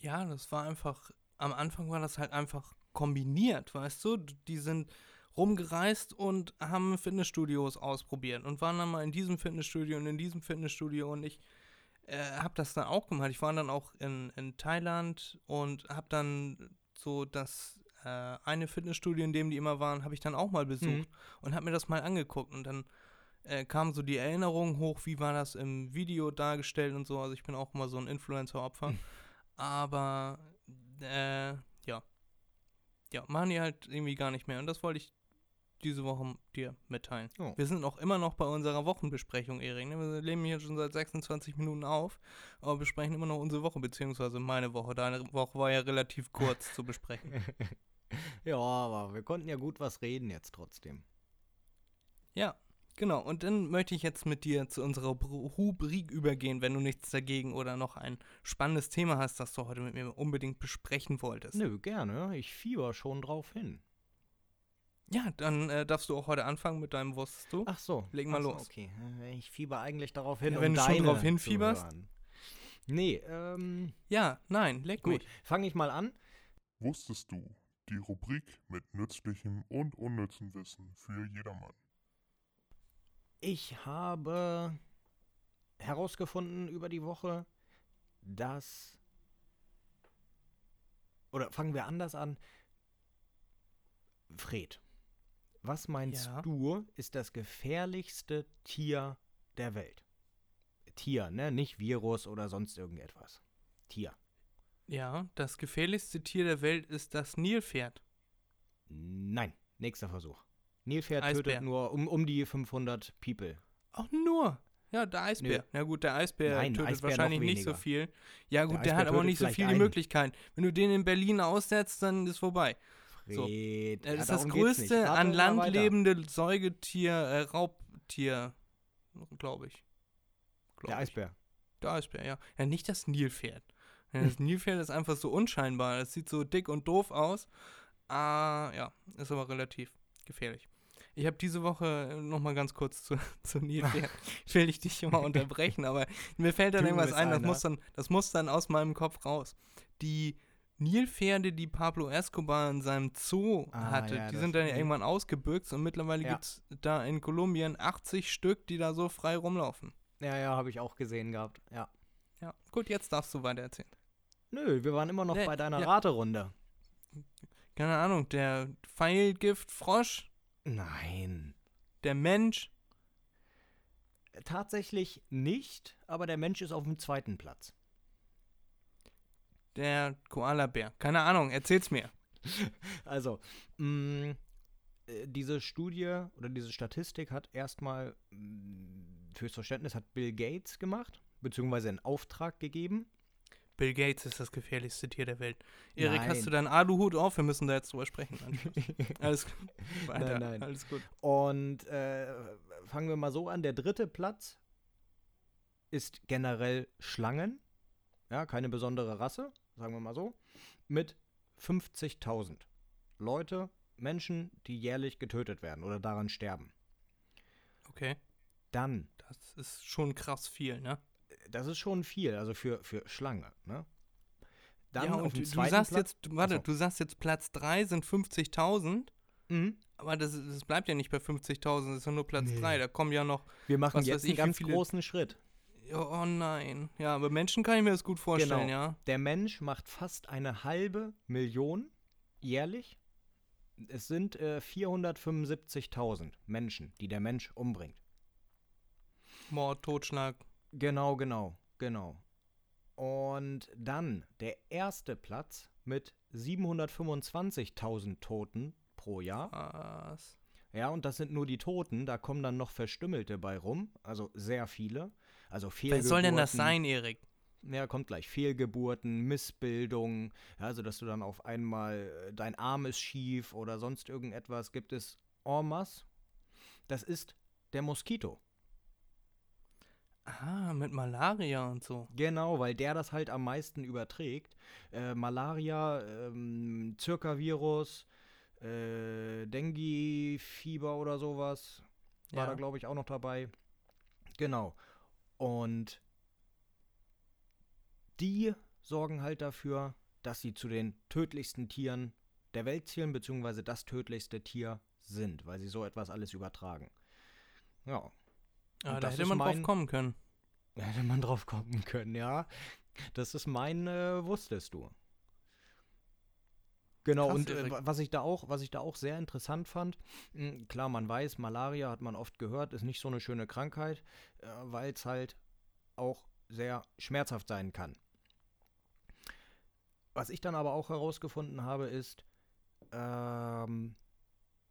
Speaker 2: Ja, das war einfach, am Anfang war das halt einfach kombiniert, weißt du? Die sind rumgereist und haben Fitnessstudios ausprobiert und waren dann mal in diesem Fitnessstudio und in diesem Fitnessstudio und ich äh, habe das dann auch gemacht. Ich war dann auch in, in Thailand und habe dann so das äh, eine Fitnessstudio, in dem die immer waren, habe ich dann auch mal besucht
Speaker 3: Mhm.
Speaker 2: und habe mir das mal angeguckt und dann äh, kamen so die Erinnerungen hoch, wie war das im Video dargestellt und so. Also ich bin auch immer so ein Influencer-Opfer. Aber äh, ja. Ja, machen die halt irgendwie gar nicht mehr. Und das wollte ich diese Woche dir mitteilen.
Speaker 3: Oh.
Speaker 2: Wir sind auch immer noch bei unserer Wochenbesprechung, Erik. Ne? Wir nehmen hier schon seit 26 Minuten auf, aber besprechen immer noch unsere Woche, beziehungsweise meine Woche. Deine Woche war ja relativ kurz zu besprechen. (laughs)
Speaker 3: ja, aber wir konnten ja gut was reden jetzt trotzdem.
Speaker 2: Ja, genau. Und dann möchte ich jetzt mit dir zu unserer Rubrik übergehen, wenn du nichts dagegen oder noch ein spannendes Thema hast, das du heute mit mir unbedingt besprechen wolltest.
Speaker 3: Nö, gerne. Ich fieber schon drauf hin.
Speaker 2: Ja, dann äh, darfst du auch heute anfangen mit deinem Wusstest du.
Speaker 3: Ach so.
Speaker 2: Leg mal
Speaker 3: so,
Speaker 2: los.
Speaker 3: Okay, ich fieber eigentlich darauf hin,
Speaker 2: Ja,
Speaker 3: um
Speaker 2: wenn du schon
Speaker 3: zu
Speaker 2: hinfieberst.
Speaker 3: Nee, ähm,
Speaker 2: Ja, nein, leg
Speaker 3: gut. Fange ich mal an.
Speaker 1: Wusstest du? Die Rubrik mit nützlichem und unnützem Wissen für jedermann.
Speaker 3: Ich habe herausgefunden über die Woche, dass. Oder fangen wir anders an. Fred, was meinst
Speaker 2: Ja.
Speaker 3: du, ist das gefährlichste Tier der Welt? Tier, ne? Nicht Virus oder sonst irgendetwas. Tier.
Speaker 2: Ja, das gefährlichste Tier der Welt ist das Nilpferd.
Speaker 3: Nein, nächster Versuch. Nilpferd
Speaker 2: Eisbär.
Speaker 3: tötet nur um, um die 500 People.
Speaker 2: Auch nur. Ja, der Eisbär.
Speaker 3: Nö.
Speaker 2: Na gut, der Eisbär
Speaker 3: Nein,
Speaker 2: tötet
Speaker 3: Eisbär
Speaker 2: wahrscheinlich nicht so viel. Ja gut, der,
Speaker 3: Eisbär
Speaker 2: hat aber nicht so
Speaker 3: vielleicht
Speaker 2: viel die
Speaker 3: einen.
Speaker 2: Möglichkeiten. Wenn du den in Berlin aussetzt, dann ist vorbei. So.
Speaker 3: Fred,
Speaker 2: Das
Speaker 3: ja,
Speaker 2: ist das größte an
Speaker 3: mal
Speaker 2: Land lebende Säugetier, äh, Raubtier, glaube ich. Glaub
Speaker 3: Der
Speaker 2: ich.
Speaker 3: Eisbär.
Speaker 2: Der Eisbär, ja. Ja, nicht das Nilpferd. Ja, das (laughs) Nilpferd ist einfach so unscheinbar. Das sieht so dick und doof aus. Ah, ja, ist aber relativ gefährlich. Ich habe diese Woche nochmal ganz kurz zu, (laughs) zu Nilpferd. (laughs) Ich will dich immer unterbrechen, aber mir fällt dann irgendwas ein, das muss, dann, das muss dann aus meinem Kopf raus. Die Nilpferde, die Pablo Escobar in seinem Zoo
Speaker 3: Ah,
Speaker 2: hatte,
Speaker 3: ja,
Speaker 2: die sind dann ja
Speaker 3: mhm.
Speaker 2: irgendwann ausgebüxt und mittlerweile
Speaker 3: Ja.
Speaker 2: gibt es da in Kolumbien 80 Stück, die da so frei rumlaufen.
Speaker 3: Ja, ja, habe ich auch gesehen gehabt. Ja.
Speaker 2: Ja, gut, jetzt darfst du weiter erzählen.
Speaker 3: Nö, wir waren immer noch
Speaker 2: Nee,
Speaker 3: bei deiner
Speaker 2: ja.
Speaker 3: Raterunde.
Speaker 2: keine Ahnung, der Pfeilgiftfrosch,
Speaker 3: Nein.
Speaker 2: der Mensch.
Speaker 3: Tatsächlich nicht, aber der Mensch ist auf dem zweiten Platz.
Speaker 2: Der Koalabär. Keine Ahnung, erzähl's mir. (laughs)
Speaker 3: Also, mh, äh, diese Studie oder diese Statistik hat erstmal mh, fürs Verständnis hat Bill Gates gemacht, beziehungsweise in Auftrag gegeben.
Speaker 2: Bill Gates ist das gefährlichste Tier der Welt. Erik,
Speaker 3: Nein.
Speaker 2: hast du deinen Aluhut auf? Wir müssen da jetzt drüber sprechen. (laughs) Alles gut. Weiter.
Speaker 3: Nein, nein.
Speaker 2: Alles gut.
Speaker 3: Und äh, fangen wir mal so an. Der dritte Platz ist generell Schlangen. Ja, keine besondere Rasse, sagen wir mal so. Mit 50.000 Leute, Menschen, die jährlich getötet werden oder daran sterben.
Speaker 2: Okay.
Speaker 3: Dann,
Speaker 2: Das ist schon krass viel, ne?
Speaker 3: das ist schon viel, also für, für Schlange. Ne? Dann
Speaker 2: ja, und du, sagst
Speaker 3: Platz,
Speaker 2: jetzt, warte,
Speaker 3: Achso.
Speaker 2: du sagst jetzt Platz 3 sind 50.000
Speaker 3: Mhm.
Speaker 2: Aber das, das bleibt ja nicht bei 50.000, das ist ja nur Platz
Speaker 3: Nee.
Speaker 2: 3. Da kommen ja noch.
Speaker 3: Wir machen jetzt einen ganz
Speaker 2: viele-
Speaker 3: großen Schritt.
Speaker 2: Oh, nein. Ja, aber Menschen kann ich mir das gut vorstellen,
Speaker 3: Genau.
Speaker 2: ja.
Speaker 3: Der Mensch macht fast eine halbe Million jährlich. Es sind äh, 475.000 Menschen, die der Mensch umbringt.
Speaker 2: Mord, Totschlag.
Speaker 3: Genau, genau, genau. Und dann der erste Platz mit 725.000 Toten pro Jahr.
Speaker 2: Was?
Speaker 3: Ja, und das sind nur die Toten. Da kommen dann noch Verstümmelte bei rum. Also sehr viele. Also Fehlgeburten.
Speaker 2: soll denn das sein, Erik?
Speaker 3: Ja, kommt gleich. Fehlgeburten, Missbildung, ja, also dass du dann auf einmal äh, dein Arm ist schief oder sonst irgendetwas gibt es en masse. Das ist der Moskito.
Speaker 2: Ah, mit Malaria und so.
Speaker 3: Genau, weil der das halt am meisten überträgt. Äh, Malaria, ähm, Zirka-Virus, äh, Dengue-Fieber oder sowas. War
Speaker 2: Ja.
Speaker 3: da, glaube ich, auch noch dabei. Genau. Und die sorgen halt dafür, dass sie zu den tödlichsten Tieren der Welt zählen, beziehungsweise das tödlichste Tier sind, weil sie so etwas alles übertragen. Ja,
Speaker 2: Ah, da hätte man drauf
Speaker 3: mein-
Speaker 2: kommen können. (laughs)
Speaker 3: da hätte man drauf kommen können, ja. Das ist mein äh, Wusstest du. Genau,
Speaker 2: Krass,
Speaker 3: und äh, was ich da auch, was ich da auch sehr interessant fand, mh, klar, man weiß, Malaria hat man oft gehört, ist nicht so eine schöne Krankheit, äh, weil es halt auch sehr schmerzhaft sein kann. Was ich dann aber auch herausgefunden habe, ist, ähm,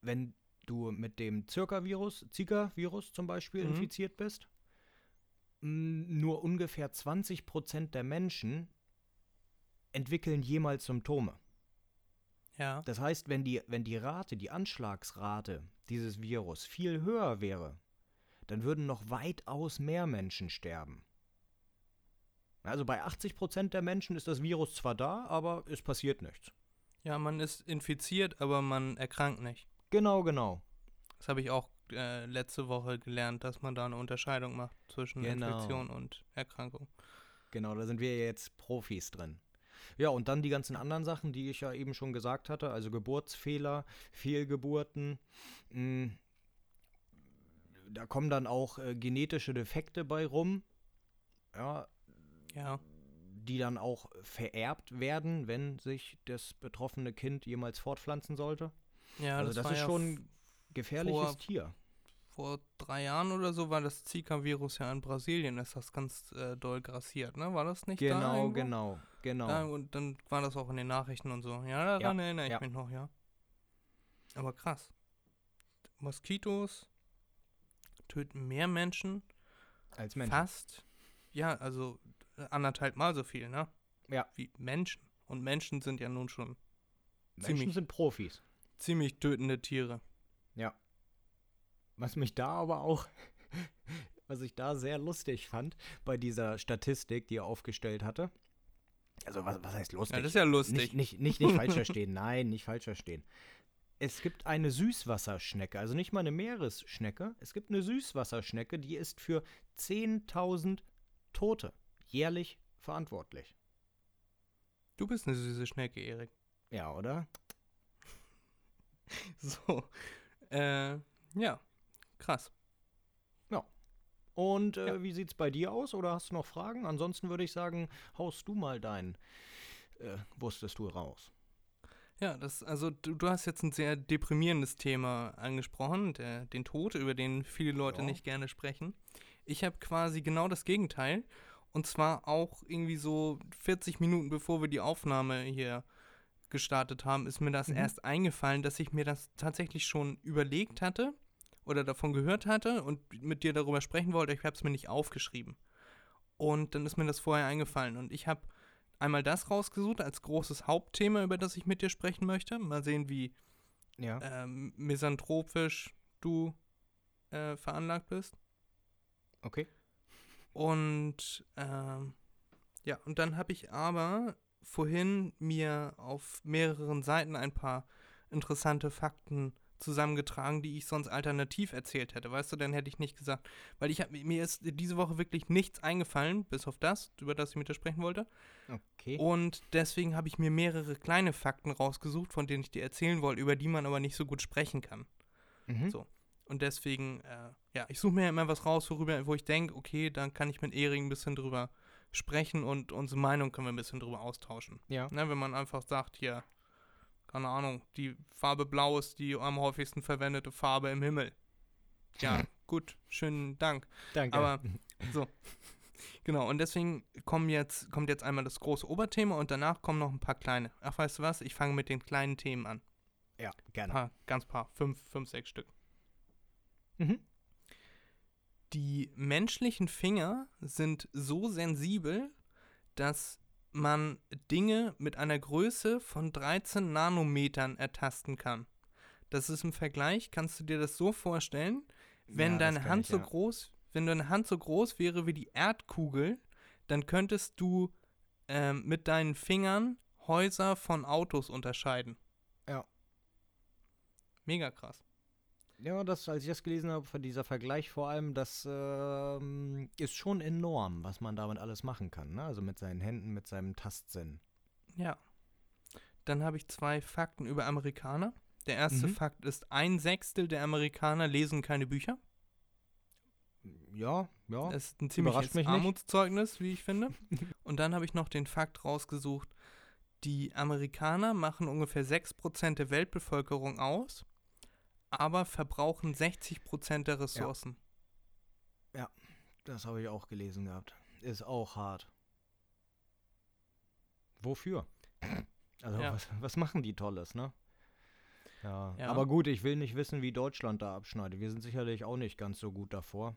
Speaker 3: wenn du mit dem Zirka-Virus, Zika-Virus zum Beispiel
Speaker 2: Mhm.
Speaker 3: infiziert bist, mh, nur ungefähr 20% der Menschen entwickeln jemals Symptome.
Speaker 2: Ja.
Speaker 3: Das heißt, wenn die, wenn die Rate, die Anschlagsrate dieses Virus viel höher wäre, dann würden noch weitaus mehr Menschen sterben. Also bei 80% der Menschen ist das Virus zwar da, aber es passiert nichts.
Speaker 2: Ja, man ist infiziert, aber man erkrankt nicht.
Speaker 3: Genau, genau.
Speaker 2: Das habe ich auch äh, letzte Woche gelernt, dass man da eine Unterscheidung macht zwischen
Speaker 3: Genau.
Speaker 2: Infektion und Erkrankung.
Speaker 3: Genau, da sind wir jetzt Profis drin. Ja, und dann die ganzen anderen Sachen, die ich ja eben schon gesagt hatte, also Geburtsfehler, Fehlgeburten. mh, Da kommen dann auch äh, genetische Defekte bei rum, ja,
Speaker 2: Ja.
Speaker 3: die dann auch vererbt werden, wenn sich das betroffene Kind jemals fortpflanzen sollte.
Speaker 2: Ja,
Speaker 3: also
Speaker 2: das,
Speaker 3: das, ist
Speaker 2: ja
Speaker 3: schon ein gefährliches
Speaker 2: vor-
Speaker 3: Tier.
Speaker 2: vor drei Jahren oder so war das Zika-Virus ja in Brasilien, ist das ganz äh, doll grassiert, ne? War das nicht da
Speaker 3: Genau, genau, genau.
Speaker 2: Da, und dann war das auch in den Nachrichten und so. Ja, daran erinnere ich
Speaker 3: ja.
Speaker 2: mich noch, ja. Aber krass. Moskitos töten mehr Menschen,
Speaker 3: Als Mensch.
Speaker 2: fast, ja, also anderthalb Mal so viel, ne?
Speaker 3: Ja.
Speaker 2: Wie Menschen. Und Menschen sind ja nun schon
Speaker 3: Menschen
Speaker 2: ziemlich-
Speaker 3: sind Profis.
Speaker 2: ziemlich tötende Tiere.
Speaker 3: Ja. Was mich da aber auch, (laughs) was ich da sehr lustig fand, bei dieser Statistik, die er aufgestellt hatte. Also, was, was heißt lustig?
Speaker 2: Ja, das ist ja lustig.
Speaker 3: Nicht, nicht, nicht, nicht falsch (laughs) verstehen, nein, nicht falsch verstehen. Es gibt eine Süßwasserschnecke, also nicht mal eine Meeresschnecke. Es gibt eine Süßwasserschnecke, die ist für 10.000 Tote jährlich verantwortlich.
Speaker 2: Du bist eine süße Schnecke, Erik.
Speaker 3: Ja, oder? (laughs)
Speaker 2: So. Äh, ja. Krass.
Speaker 3: Und äh,
Speaker 2: Ja.
Speaker 3: wie sieht's bei dir aus? Oder hast du noch Fragen? Ansonsten würde ich sagen, haust du mal dein äh, wusstest du raus.
Speaker 2: Ja, das, also du, du hast jetzt ein sehr deprimierendes Thema angesprochen, der, den Tod, über den viele Leute
Speaker 3: Ja.
Speaker 2: nicht gerne sprechen. Ich habe quasi genau das Gegenteil. Und zwar auch irgendwie so 40 Minuten bevor wir die Aufnahme hier gestartet haben, ist mir das
Speaker 3: Mhm.
Speaker 2: erst eingefallen, dass ich mir das tatsächlich schon überlegt hatte oder davon gehört hatte und mit dir darüber sprechen wollte. Ich habe es mir nicht aufgeschrieben. Und dann ist mir das vorher eingefallen. Und ich habe einmal das rausgesucht als großes Hauptthema, über das ich mit dir sprechen möchte. Mal sehen, wie
Speaker 3: Ja.
Speaker 2: ähm, misanthropisch du äh, veranlagt bist.
Speaker 3: Okay.
Speaker 2: Und ähm, ja, und dann habe ich aber vorhin mir auf mehreren Seiten ein paar interessante Fakten zusammengetragen, die ich sonst alternativ erzählt hätte. Weißt du, dann hätte ich nicht gesagt, weil ich hab, mir ist diese Woche wirklich nichts eingefallen, bis auf das, über das ich mit dir sprechen wollte.
Speaker 3: Okay.
Speaker 2: Und deswegen habe ich mir mehrere kleine Fakten rausgesucht, von denen ich dir erzählen wollte, über die man aber nicht so gut sprechen kann.
Speaker 3: Mhm.
Speaker 2: So. Und deswegen, äh, ja, ich suche mir immer was raus, worüber, wo ich denke, okay, dann kann ich mit Erik ein bisschen drüber sprechen und unsere Meinung können wir ein bisschen drüber austauschen.
Speaker 3: Ja.
Speaker 2: Ne, wenn man einfach sagt, hier, keine Ahnung, die Farbe Blau ist die am häufigsten verwendete Farbe im Himmel. Ja, gut, schönen Dank.
Speaker 3: Danke.
Speaker 2: Aber (laughs) so. Genau, und deswegen kommen jetzt, kommt jetzt einmal das große Oberthema und danach kommen noch ein paar kleine. Ach, weißt du was? Ich fange mit den kleinen Themen an.
Speaker 3: ja,
Speaker 2: Ein
Speaker 3: gerne.
Speaker 2: paar, ganz paar, fünf, fünf, sechs Stück.
Speaker 3: Mhm.
Speaker 2: Die menschlichen Finger sind so sensibel, dass man Dinge mit einer Größe von 13 Nanometern ertasten kann. Das ist im Vergleich, kannst du dir das so vorstellen, wenn
Speaker 3: Ja,
Speaker 2: deine Hand
Speaker 3: ich,
Speaker 2: so
Speaker 3: ja.
Speaker 2: groß, wenn deine Hand so groß wäre wie die Erdkugel, dann könntest du ähm, mit deinen Fingern Häuser von Autos unterscheiden.
Speaker 3: Ja.
Speaker 2: Mega krass.
Speaker 3: Ja, das, als ich das gelesen habe, dieser Vergleich vor allem, das ähm, ist schon enorm, was man damit alles machen kann. Ne? Also mit seinen Händen, mit seinem Tastsinn.
Speaker 2: Ja. Dann habe ich zwei Fakten über Amerikaner. Der erste
Speaker 3: Mhm.
Speaker 2: Fakt ist, ein Sechstel der Amerikaner lesen keine Bücher.
Speaker 3: Ja, ja.
Speaker 2: Das ist ein ziemliches
Speaker 3: mich nicht.
Speaker 2: Armutszeugnis, wie ich finde. (laughs) Und dann habe ich noch den Fakt rausgesucht, die Amerikaner machen ungefähr 6% der Weltbevölkerung aus, aber verbrauchen 60% der Ressourcen.
Speaker 3: Das habe ich auch gelesen gehabt. Ist auch hart. Wofür? Also
Speaker 2: Ja.
Speaker 3: was, was machen die Tolles, ne? Ja.
Speaker 2: Ja.
Speaker 3: Aber gut, ich will nicht wissen, wie Deutschland da abschneidet. Wir sind sicherlich auch nicht ganz so gut davor.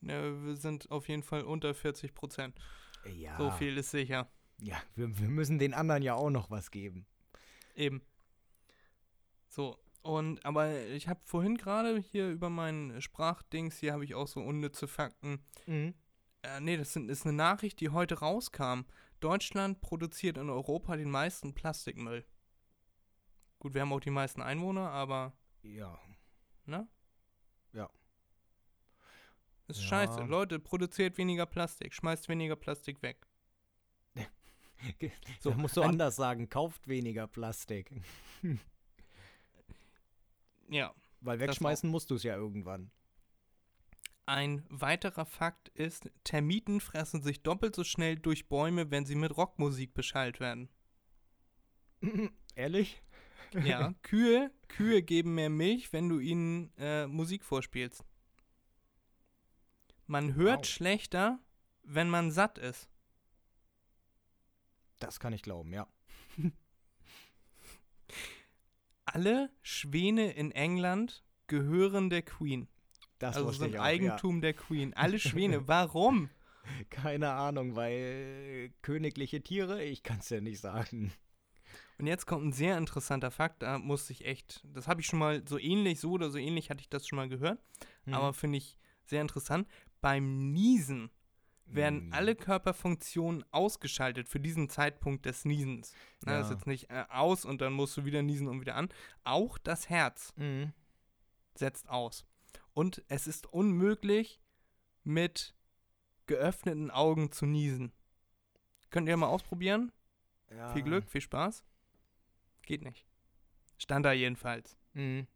Speaker 2: Ne, wir sind auf jeden Fall unter 40%.
Speaker 3: Ja.
Speaker 2: So viel ist sicher.
Speaker 3: Ja, wir, wir müssen den anderen ja auch noch was geben.
Speaker 2: Eben. So, und aber ich habe vorhin gerade hier über meinen Sprachdings, hier habe ich auch so unnütze Fakten.
Speaker 3: Mhm.
Speaker 2: Äh, nee, das sind, ist eine Nachricht, die heute rauskam. Deutschland produziert in Europa den meisten Plastikmüll. Gut, wir haben auch die meisten Einwohner, aber,
Speaker 3: Ja.
Speaker 2: ne?
Speaker 3: Ja.
Speaker 2: Ist
Speaker 3: Ja.
Speaker 2: scheiße. Leute, produziert weniger Plastik, schmeißt weniger Plastik weg. (laughs)
Speaker 3: So, da musst du anders sagen, kauft weniger Plastik. (laughs)
Speaker 2: Ja.
Speaker 3: Weil wegschmeißen musst du es ja irgendwann.
Speaker 2: Ein weiterer Fakt ist, Termiten fressen sich doppelt so schnell durch Bäume, wenn sie mit Rockmusik beschallt werden. (laughs)
Speaker 3: Ehrlich?
Speaker 2: Ja, (laughs) Kühe, Kühe geben mehr Milch, wenn du ihnen äh, Musik vorspielst. Man hört
Speaker 3: Wow.
Speaker 2: schlechter, wenn man satt ist.
Speaker 3: Das kann ich glauben, ja. (laughs)
Speaker 2: Alle Schwäne in England gehören der Queen.
Speaker 3: Das
Speaker 2: also sind
Speaker 3: ich auch,
Speaker 2: Eigentum der Queen. Alle Schwäne. (laughs) Warum?
Speaker 3: Ja. Keine Ahnung, weil königliche Tiere, ich kann es ja nicht sagen.
Speaker 2: Und jetzt kommt ein sehr interessanter Fakt. Da musste ich echt, das habe ich schon mal so ähnlich, so oder so ähnlich hatte ich das schon mal gehört.
Speaker 3: Hm.
Speaker 2: Aber finde ich sehr interessant. Beim Niesen werden
Speaker 3: Hm.
Speaker 2: alle Körperfunktionen ausgeschaltet für diesen Zeitpunkt des Niesens. Na, Das ist
Speaker 3: Ja.
Speaker 2: jetzt nicht äh, aus und dann musst du wieder niesen und wieder an. Auch das Herz
Speaker 3: Mhm.
Speaker 2: setzt aus. Und es ist unmöglich, mit geöffneten Augen zu niesen. Könnt ihr mal ausprobieren?
Speaker 3: Ja.
Speaker 2: Viel Glück, viel Spaß. Geht nicht. Stand da jedenfalls.
Speaker 3: Mhm.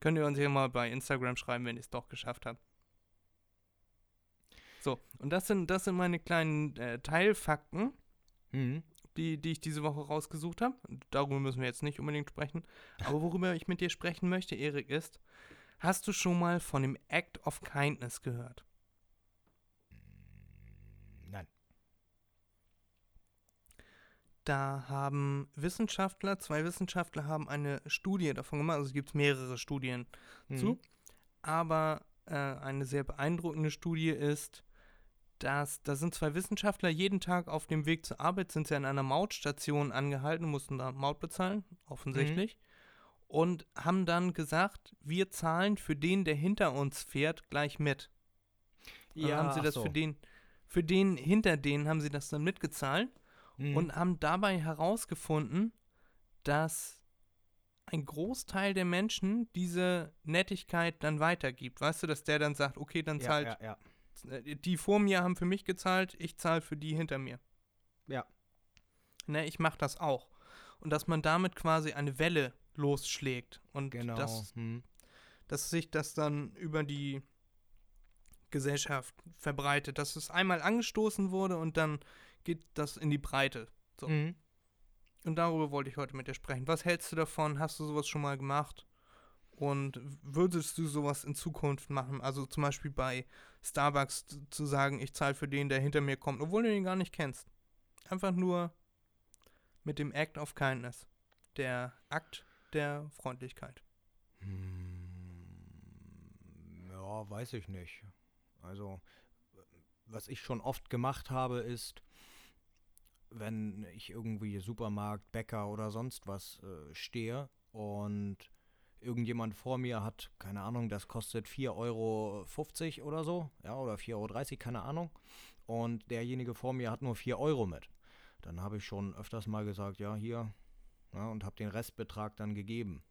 Speaker 2: Könnt ihr uns hier mal bei Instagram schreiben, wenn ihr es doch geschafft habt. So, und das sind, das sind meine kleinen äh, Teilfakten,
Speaker 3: Mhm.
Speaker 2: die, die ich diese Woche rausgesucht habe. Darüber müssen wir jetzt nicht unbedingt sprechen. Aber worüber ich mit dir sprechen möchte, Erik, ist, hast du schon mal von dem Act of Kindness gehört?
Speaker 3: Nein.
Speaker 2: Da haben Wissenschaftler, zwei Wissenschaftler haben eine Studie davon gemacht, also es gibt mehrere Studien
Speaker 3: Mhm.
Speaker 2: zu. Aber äh, eine sehr beeindruckende Studie ist, dass da sind zwei Wissenschaftler jeden Tag auf dem Weg zur Arbeit, sind sie an einer Mautstation angehalten, mussten da Maut bezahlen, offensichtlich, und haben dann gesagt, wir zahlen für den, der hinter uns fährt, gleich mit. Dann haben sie das
Speaker 3: so.
Speaker 2: für den, für den hinter denen haben sie das dann mitgezahlt
Speaker 3: Mhm.
Speaker 2: und haben dabei herausgefunden, dass ein Großteil der Menschen diese Nettigkeit dann weitergibt. Weißt du, dass der dann sagt, okay, dann
Speaker 3: Ja,
Speaker 2: zahlt,
Speaker 3: ja, ja.
Speaker 2: äh, die vor mir haben für mich gezahlt, ich zahle für die hinter mir.
Speaker 3: Ja.
Speaker 2: Ne, ich mache das auch. Und dass man damit quasi eine Welle losschlägt und
Speaker 3: Genau.
Speaker 2: dass,
Speaker 3: hm.
Speaker 2: dass sich das dann über die Gesellschaft verbreitet, dass es einmal angestoßen wurde und dann geht das in die Breite. So.
Speaker 3: Mhm.
Speaker 2: Und darüber wollte ich heute mit dir sprechen. Was hältst du davon? Hast du sowas schon mal gemacht? Und würdest du sowas in Zukunft machen? Also zum Beispiel bei Starbucks zu- sagen, ich zahle für den, der hinter mir kommt, obwohl du ihn gar nicht kennst. Einfach nur mit dem Act of Kindness. Der Akt der Freundlichkeit.
Speaker 3: Hm, Ja, weiß ich nicht. Also, was ich schon oft gemacht habe, ist, wenn ich irgendwie Supermarkt, Bäcker oder sonst was äh, stehe und irgendjemand vor mir hat, keine Ahnung, das kostet 4,50 Euro oder so, ja, oder 4,30 Euro, keine Ahnung, und derjenige vor mir hat nur 4 Euro mit. Dann habe ich schon öfters mal gesagt, ja, hier, ja, und habe den Restbetrag dann gegeben.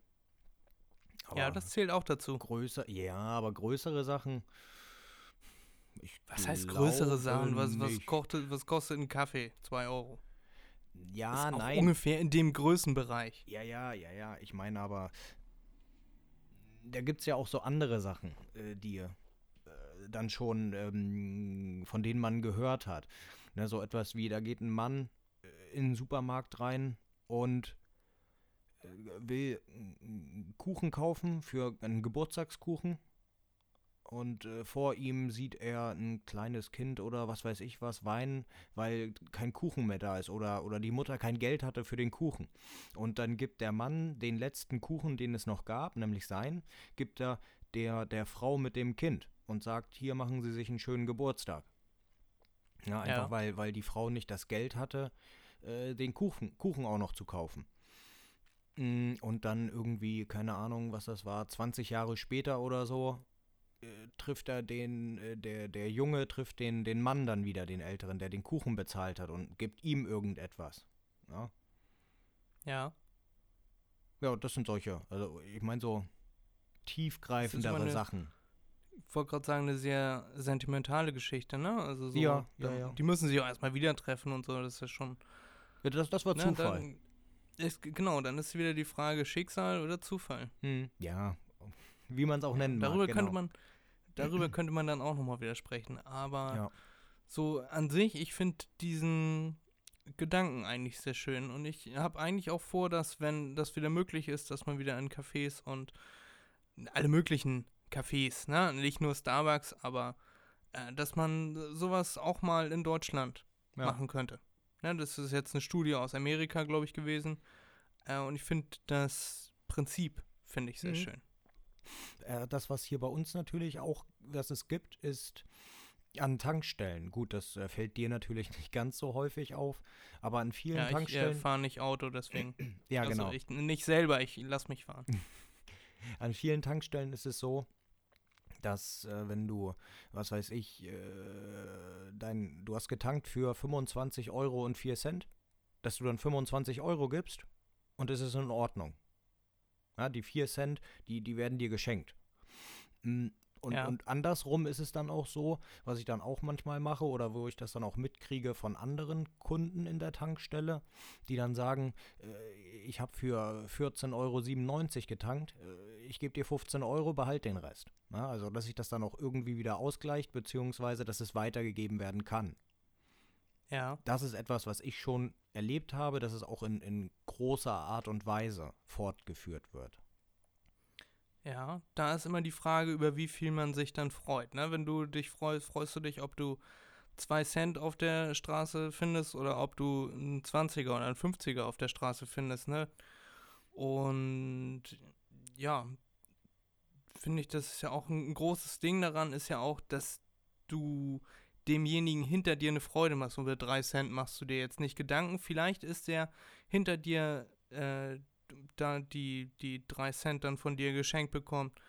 Speaker 2: ja,
Speaker 3: Aber-
Speaker 2: das zählt auch dazu.
Speaker 3: Größer, ja, aber größere Sachen.
Speaker 2: Was heißt größere Sachen? Was, was, kostet, was kostet ein Kaffee? 2 Euro.
Speaker 3: Ja,
Speaker 2: ist
Speaker 3: nein.
Speaker 2: ungefähr in dem Größenbereich.
Speaker 3: Ja, ja, ja, ja. Ich meine aber, da gibt es ja auch so andere Sachen, äh, die äh, dann schon, ähm, von denen man gehört hat. Ne, so etwas wie, da geht ein Mann äh, in den Supermarkt rein und äh, will einen Kuchen kaufen für einen Geburtstagskuchen. Und äh, vor ihm sieht er ein kleines Kind oder was weiß ich was weinen, weil kein Kuchen mehr da ist oder, oder die Mutter kein Geld hatte für den Kuchen. Und dann gibt der Mann den letzten Kuchen, den es noch gab, nämlich sein, gibt er der, der Frau mit dem Kind und sagt, hier machen Sie sich einen schönen Geburtstag. Ja, einfach
Speaker 2: Ja.
Speaker 3: Weil, weil die Frau nicht das Geld hatte, äh, den Kuchen, Kuchen auch noch zu kaufen. Mm, Und dann irgendwie, keine Ahnung, was das war, 20 Jahre später oder so, äh, trifft er den, äh, der, der Junge trifft den, den Mann dann wieder, den Älteren, der den Kuchen bezahlt hat und gibt ihm irgendetwas. Ja,
Speaker 2: Ja.
Speaker 3: ja das sind solche, also ich meine so tiefgreifendere
Speaker 2: eine-
Speaker 3: Sachen.
Speaker 2: Ich wollte gerade sagen, eine sehr sentimentale Geschichte, ne? Also so,
Speaker 3: Ja, ja, ja.
Speaker 2: Die müssen sich auch erstmal wieder treffen und so, das ist ja schon.
Speaker 3: Ja, das, das war
Speaker 2: ne,
Speaker 3: Zufall.
Speaker 2: Dann ist, genau, dann ist wieder die Frage Schicksal oder Zufall.
Speaker 3: Hm, ja, wie man es auch nennen
Speaker 2: darüber
Speaker 3: mag. genau.
Speaker 2: könnte man, darüber könnte man dann auch nochmal widersprechen. Aber
Speaker 3: Ja.
Speaker 2: so an sich, ich finde diesen Gedanken eigentlich sehr schön. Und ich habe eigentlich auch vor, dass, wenn das wieder möglich ist, dass man wieder in Cafés und alle möglichen Cafés, ne? Nicht nur Starbucks, aber äh, dass man sowas auch mal in Deutschland
Speaker 3: Ja.
Speaker 2: machen könnte. Ne? Das ist jetzt eine Studie aus Amerika, glaube ich, gewesen. Äh, und ich finde das Prinzip, finde ich sehr
Speaker 3: Mhm.
Speaker 2: schön.
Speaker 3: Äh, das, was hier bei uns natürlich auch, was es gibt, ist an Tankstellen. Gut, das äh, fällt dir natürlich (laughs) nicht ganz so häufig auf, aber an vielen
Speaker 2: Ja, ich äh,
Speaker 3: Tankstellen.
Speaker 2: fahre nicht Auto, deswegen. (clears throat)
Speaker 3: ja,
Speaker 2: also
Speaker 3: genau.
Speaker 2: Ich, nicht selber, ich lass mich fahren. (laughs)
Speaker 3: An vielen Tankstellen ist es so, dass äh, wenn du, was weiß ich, äh, dein, du hast getankt für 25 Euro und 4 Cent, dass du dann 25 Euro gibst und es ist in Ordnung. Ja, die 4 Cent, die, die werden dir geschenkt. Mm, Und,
Speaker 2: Ja.
Speaker 3: und andersrum ist es dann auch so, was ich dann auch manchmal mache oder wo ich das dann auch mitkriege von anderen Kunden in der Tankstelle, die dann sagen, äh, ich habe für 14,97 Euro getankt, äh, ich gebe dir 15 Euro, behalt den Rest. Ja, also, dass sich das dann auch irgendwie wieder ausgleicht, beziehungsweise, dass es weitergegeben werden kann.
Speaker 2: Ja,
Speaker 3: Das ist etwas, was ich schon erlebt habe, dass es auch in, in großer Art und Weise fortgeführt wird.
Speaker 2: ja. Da ist immer die Frage, über wie viel man sich dann freut. Ne? Wenn du dich freust, freust du dich, ob du zwei Cent auf der Straße findest oder ob du einen 20er oder einen 50er auf der Straße findest. Ne? Und ja, finde ich, das ist ja auch ein, ein großes Ding daran, ist ja auch, dass du demjenigen hinter dir eine Freude machst. Und für drei Cent machst du dir jetzt nicht Gedanken. Vielleicht ist der hinter dir, äh, da die, die drei Cent dann von dir geschenkt bekommt.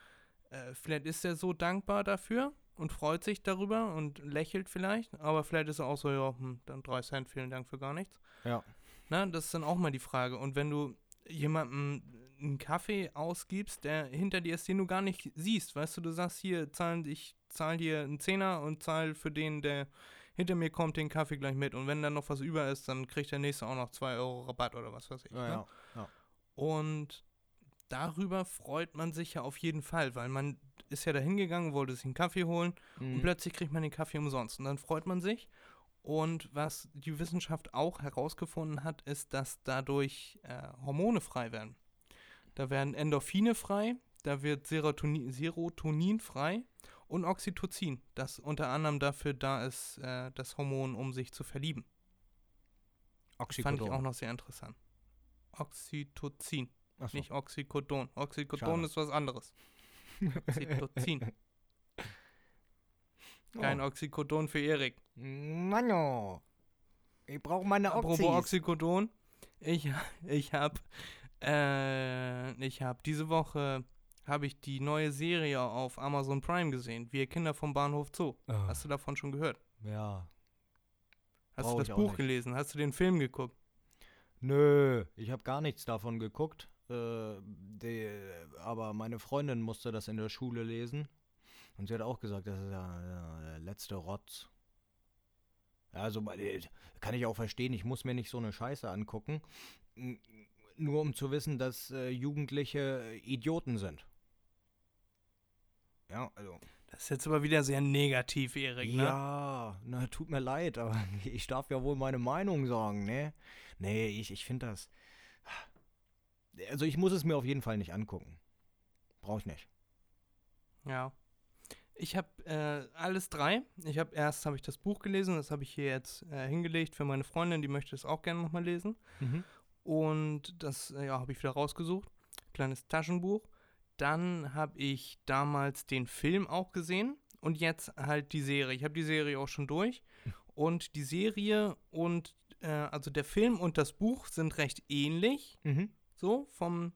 Speaker 2: Äh, vielleicht ist er so dankbar dafür und freut sich darüber und lächelt vielleicht. Aber vielleicht ist er auch so, ja, hm, dann drei Cent, vielen Dank für gar nichts.
Speaker 3: Ja.
Speaker 2: Na, das ist dann auch mal die Frage. Und wenn du jemandem einen Kaffee ausgibst, der hinter dir ist, den du gar nicht siehst. Weißt du, du sagst hier, zahlen, ich zahle dir einen Zehner und zahle für den, der hinter mir kommt, den Kaffee gleich mit. Und wenn dann noch was über ist, dann kriegt der nächste auch noch 2 Euro Rabatt oder was weiß ich.
Speaker 3: Ja,
Speaker 2: ne?
Speaker 3: ja, ja.
Speaker 2: Und darüber freut man sich ja auf jeden Fall, weil man ist ja da hingegangen, wollte sich einen Kaffee holen und
Speaker 3: Mhm.
Speaker 2: plötzlich kriegt man den Kaffee umsonst. Und dann freut man sich. Und was die Wissenschaft auch herausgefunden hat, ist, dass dadurch äh, Hormone frei werden. Da werden Endorphine frei, da wird Serotonin, Serotonin frei und Oxytocin, das unter anderem dafür da ist, äh, das Hormon, um sich zu verlieben. Das fand ich
Speaker 3: Oxycodon.
Speaker 2: auch noch sehr interessant. Oxytocin,
Speaker 3: so.
Speaker 2: nicht Oxycodon. Oxycodon
Speaker 3: Schade.
Speaker 2: ist was anderes. Oxytocin. (laughs) Kein
Speaker 3: Oh.
Speaker 2: Oxycodon für Erik.
Speaker 3: Mano. Ich brauche meine
Speaker 2: Apropos
Speaker 3: Oxys.
Speaker 2: Oxycodon, ich, ich habe äh, ich habe diese Woche habe ich die neue Serie auf Amazon Prime gesehen, Wir Kinder vom Bahnhof Zoo.
Speaker 3: Ah,
Speaker 2: Hast du davon schon gehört?
Speaker 3: ja.
Speaker 2: Hast
Speaker 3: Brauch
Speaker 2: du das Buch
Speaker 3: nicht.
Speaker 2: gelesen? Hast du den Film geguckt?
Speaker 3: Nö, ich habe gar nichts davon geguckt. Äh, die, aber meine Freundin musste das in der Schule lesen. Und sie hat auch gesagt, das ist ja, der letzte Rotz. Also äh, kann ich auch verstehen, ich muss mir nicht so eine Scheiße angucken. Nur um zu wissen, dass äh, Jugendliche Idioten sind. Ja, also.
Speaker 2: Das ist jetzt aber wieder sehr negativ, Erik, ne?
Speaker 3: Ja, na, tut mir leid, aber (laughs) ich darf ja wohl meine Meinung sagen, ne? Nee, ich, ich finde das. Also ich muss es mir auf jeden Fall nicht angucken. Brauche ich nicht.
Speaker 2: Ja. Ich habe äh, alles drei. Ich habe erst habe ich das Buch gelesen, das habe ich hier jetzt äh, hingelegt für meine Freundin, die möchte es auch gerne nochmal lesen. Und das äh, ja, habe ich wieder rausgesucht. Kleines Taschenbuch. Dann habe ich damals den Film auch gesehen und jetzt halt die Serie. Ich habe die Serie auch schon durch. (laughs) Und die Serie und äh, also der Film und das Buch sind recht ähnlich
Speaker 3: Mhm.
Speaker 2: so vom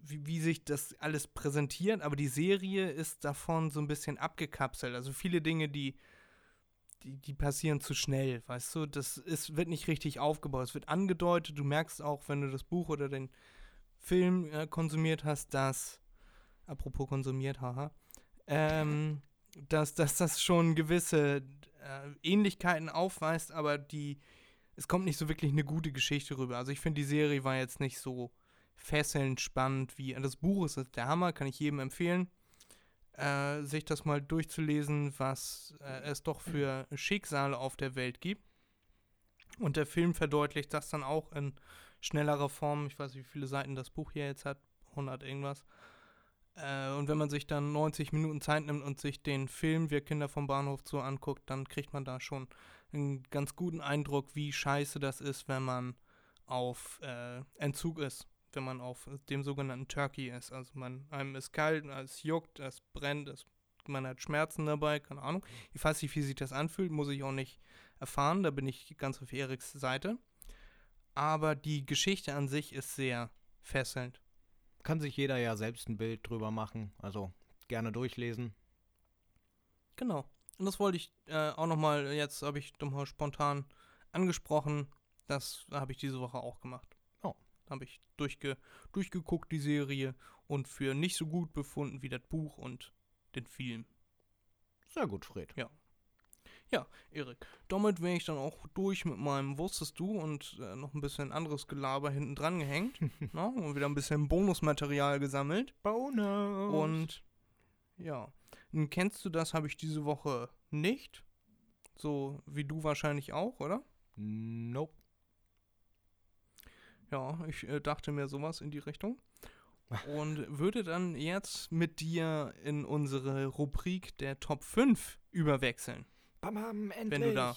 Speaker 2: wie, wie sich das alles präsentiert, aber die Serie ist davon so ein bisschen abgekapselt. Also viele Dinge, die, die, die passieren zu schnell, weißt du, das ist, wird nicht richtig aufgebaut. Es wird angedeutet, du merkst auch, wenn du das Buch oder den Film äh, konsumiert hast, dass, apropos konsumiert, haha, ähm, (laughs) dass, dass das schon gewisse äh, Ähnlichkeiten aufweist, aber die, es kommt nicht so wirklich eine gute Geschichte rüber. Also ich finde, die Serie war jetzt nicht so fesselnd spannend wie das Buch ist der Hammer, kann ich jedem empfehlen, äh, sich das mal durchzulesen, was äh, es doch für Schicksale auf der Welt gibt. Und der Film verdeutlicht das dann auch in schnellerer Form. Ich weiß nicht, wie viele Seiten das Buch hier jetzt hat, 100 irgendwas. Äh, und wenn man sich dann 90 Minuten Zeit nimmt und sich den Film Wir Kinder vom Bahnhof Zoo anguckt, dann kriegt man da schon einen ganz guten Eindruck, wie scheiße das ist, wenn man auf äh, Entzug ist, wenn man auf dem sogenannten Turkey ist. Also man, einem ist kalt, es juckt, es brennt, es, man hat Schmerzen dabei, keine Ahnung. Ich weiß nicht, wie sich das anfühlt, muss ich auch nicht erfahren, da bin ich ganz auf Eriks Seite. Aber die Geschichte an sich ist sehr fesselnd.
Speaker 3: Kann sich jeder ja selbst ein Bild drüber machen. Also gerne durchlesen.
Speaker 2: Genau. Und das wollte ich äh, auch nochmal, jetzt habe ich nochmal spontan angesprochen. Das habe ich diese Woche auch gemacht. Habe ich durchge durchgeguckt, die Serie, und für nicht so gut befunden wie das Buch und den Film.
Speaker 3: Sehr gut, Fred.
Speaker 2: Ja, Erik, damit wäre ich dann auch durch mit meinem Wusstest du und äh, noch ein bisschen anderes Gelaber hinten dran gehängt. (laughs) ne? Und wieder ein bisschen Bonusmaterial gesammelt.
Speaker 3: Bonus.
Speaker 2: Und ja, Nun kennst du das, habe ich diese Woche nicht. So wie du wahrscheinlich auch, oder?
Speaker 3: Nope.
Speaker 2: Ja, ich äh, dachte mir sowas in die Richtung. (laughs) Und würde dann jetzt mit dir in unsere Rubrik der Top 5 überwechseln.
Speaker 3: Bam, bam, endlich.
Speaker 2: Wenn du da-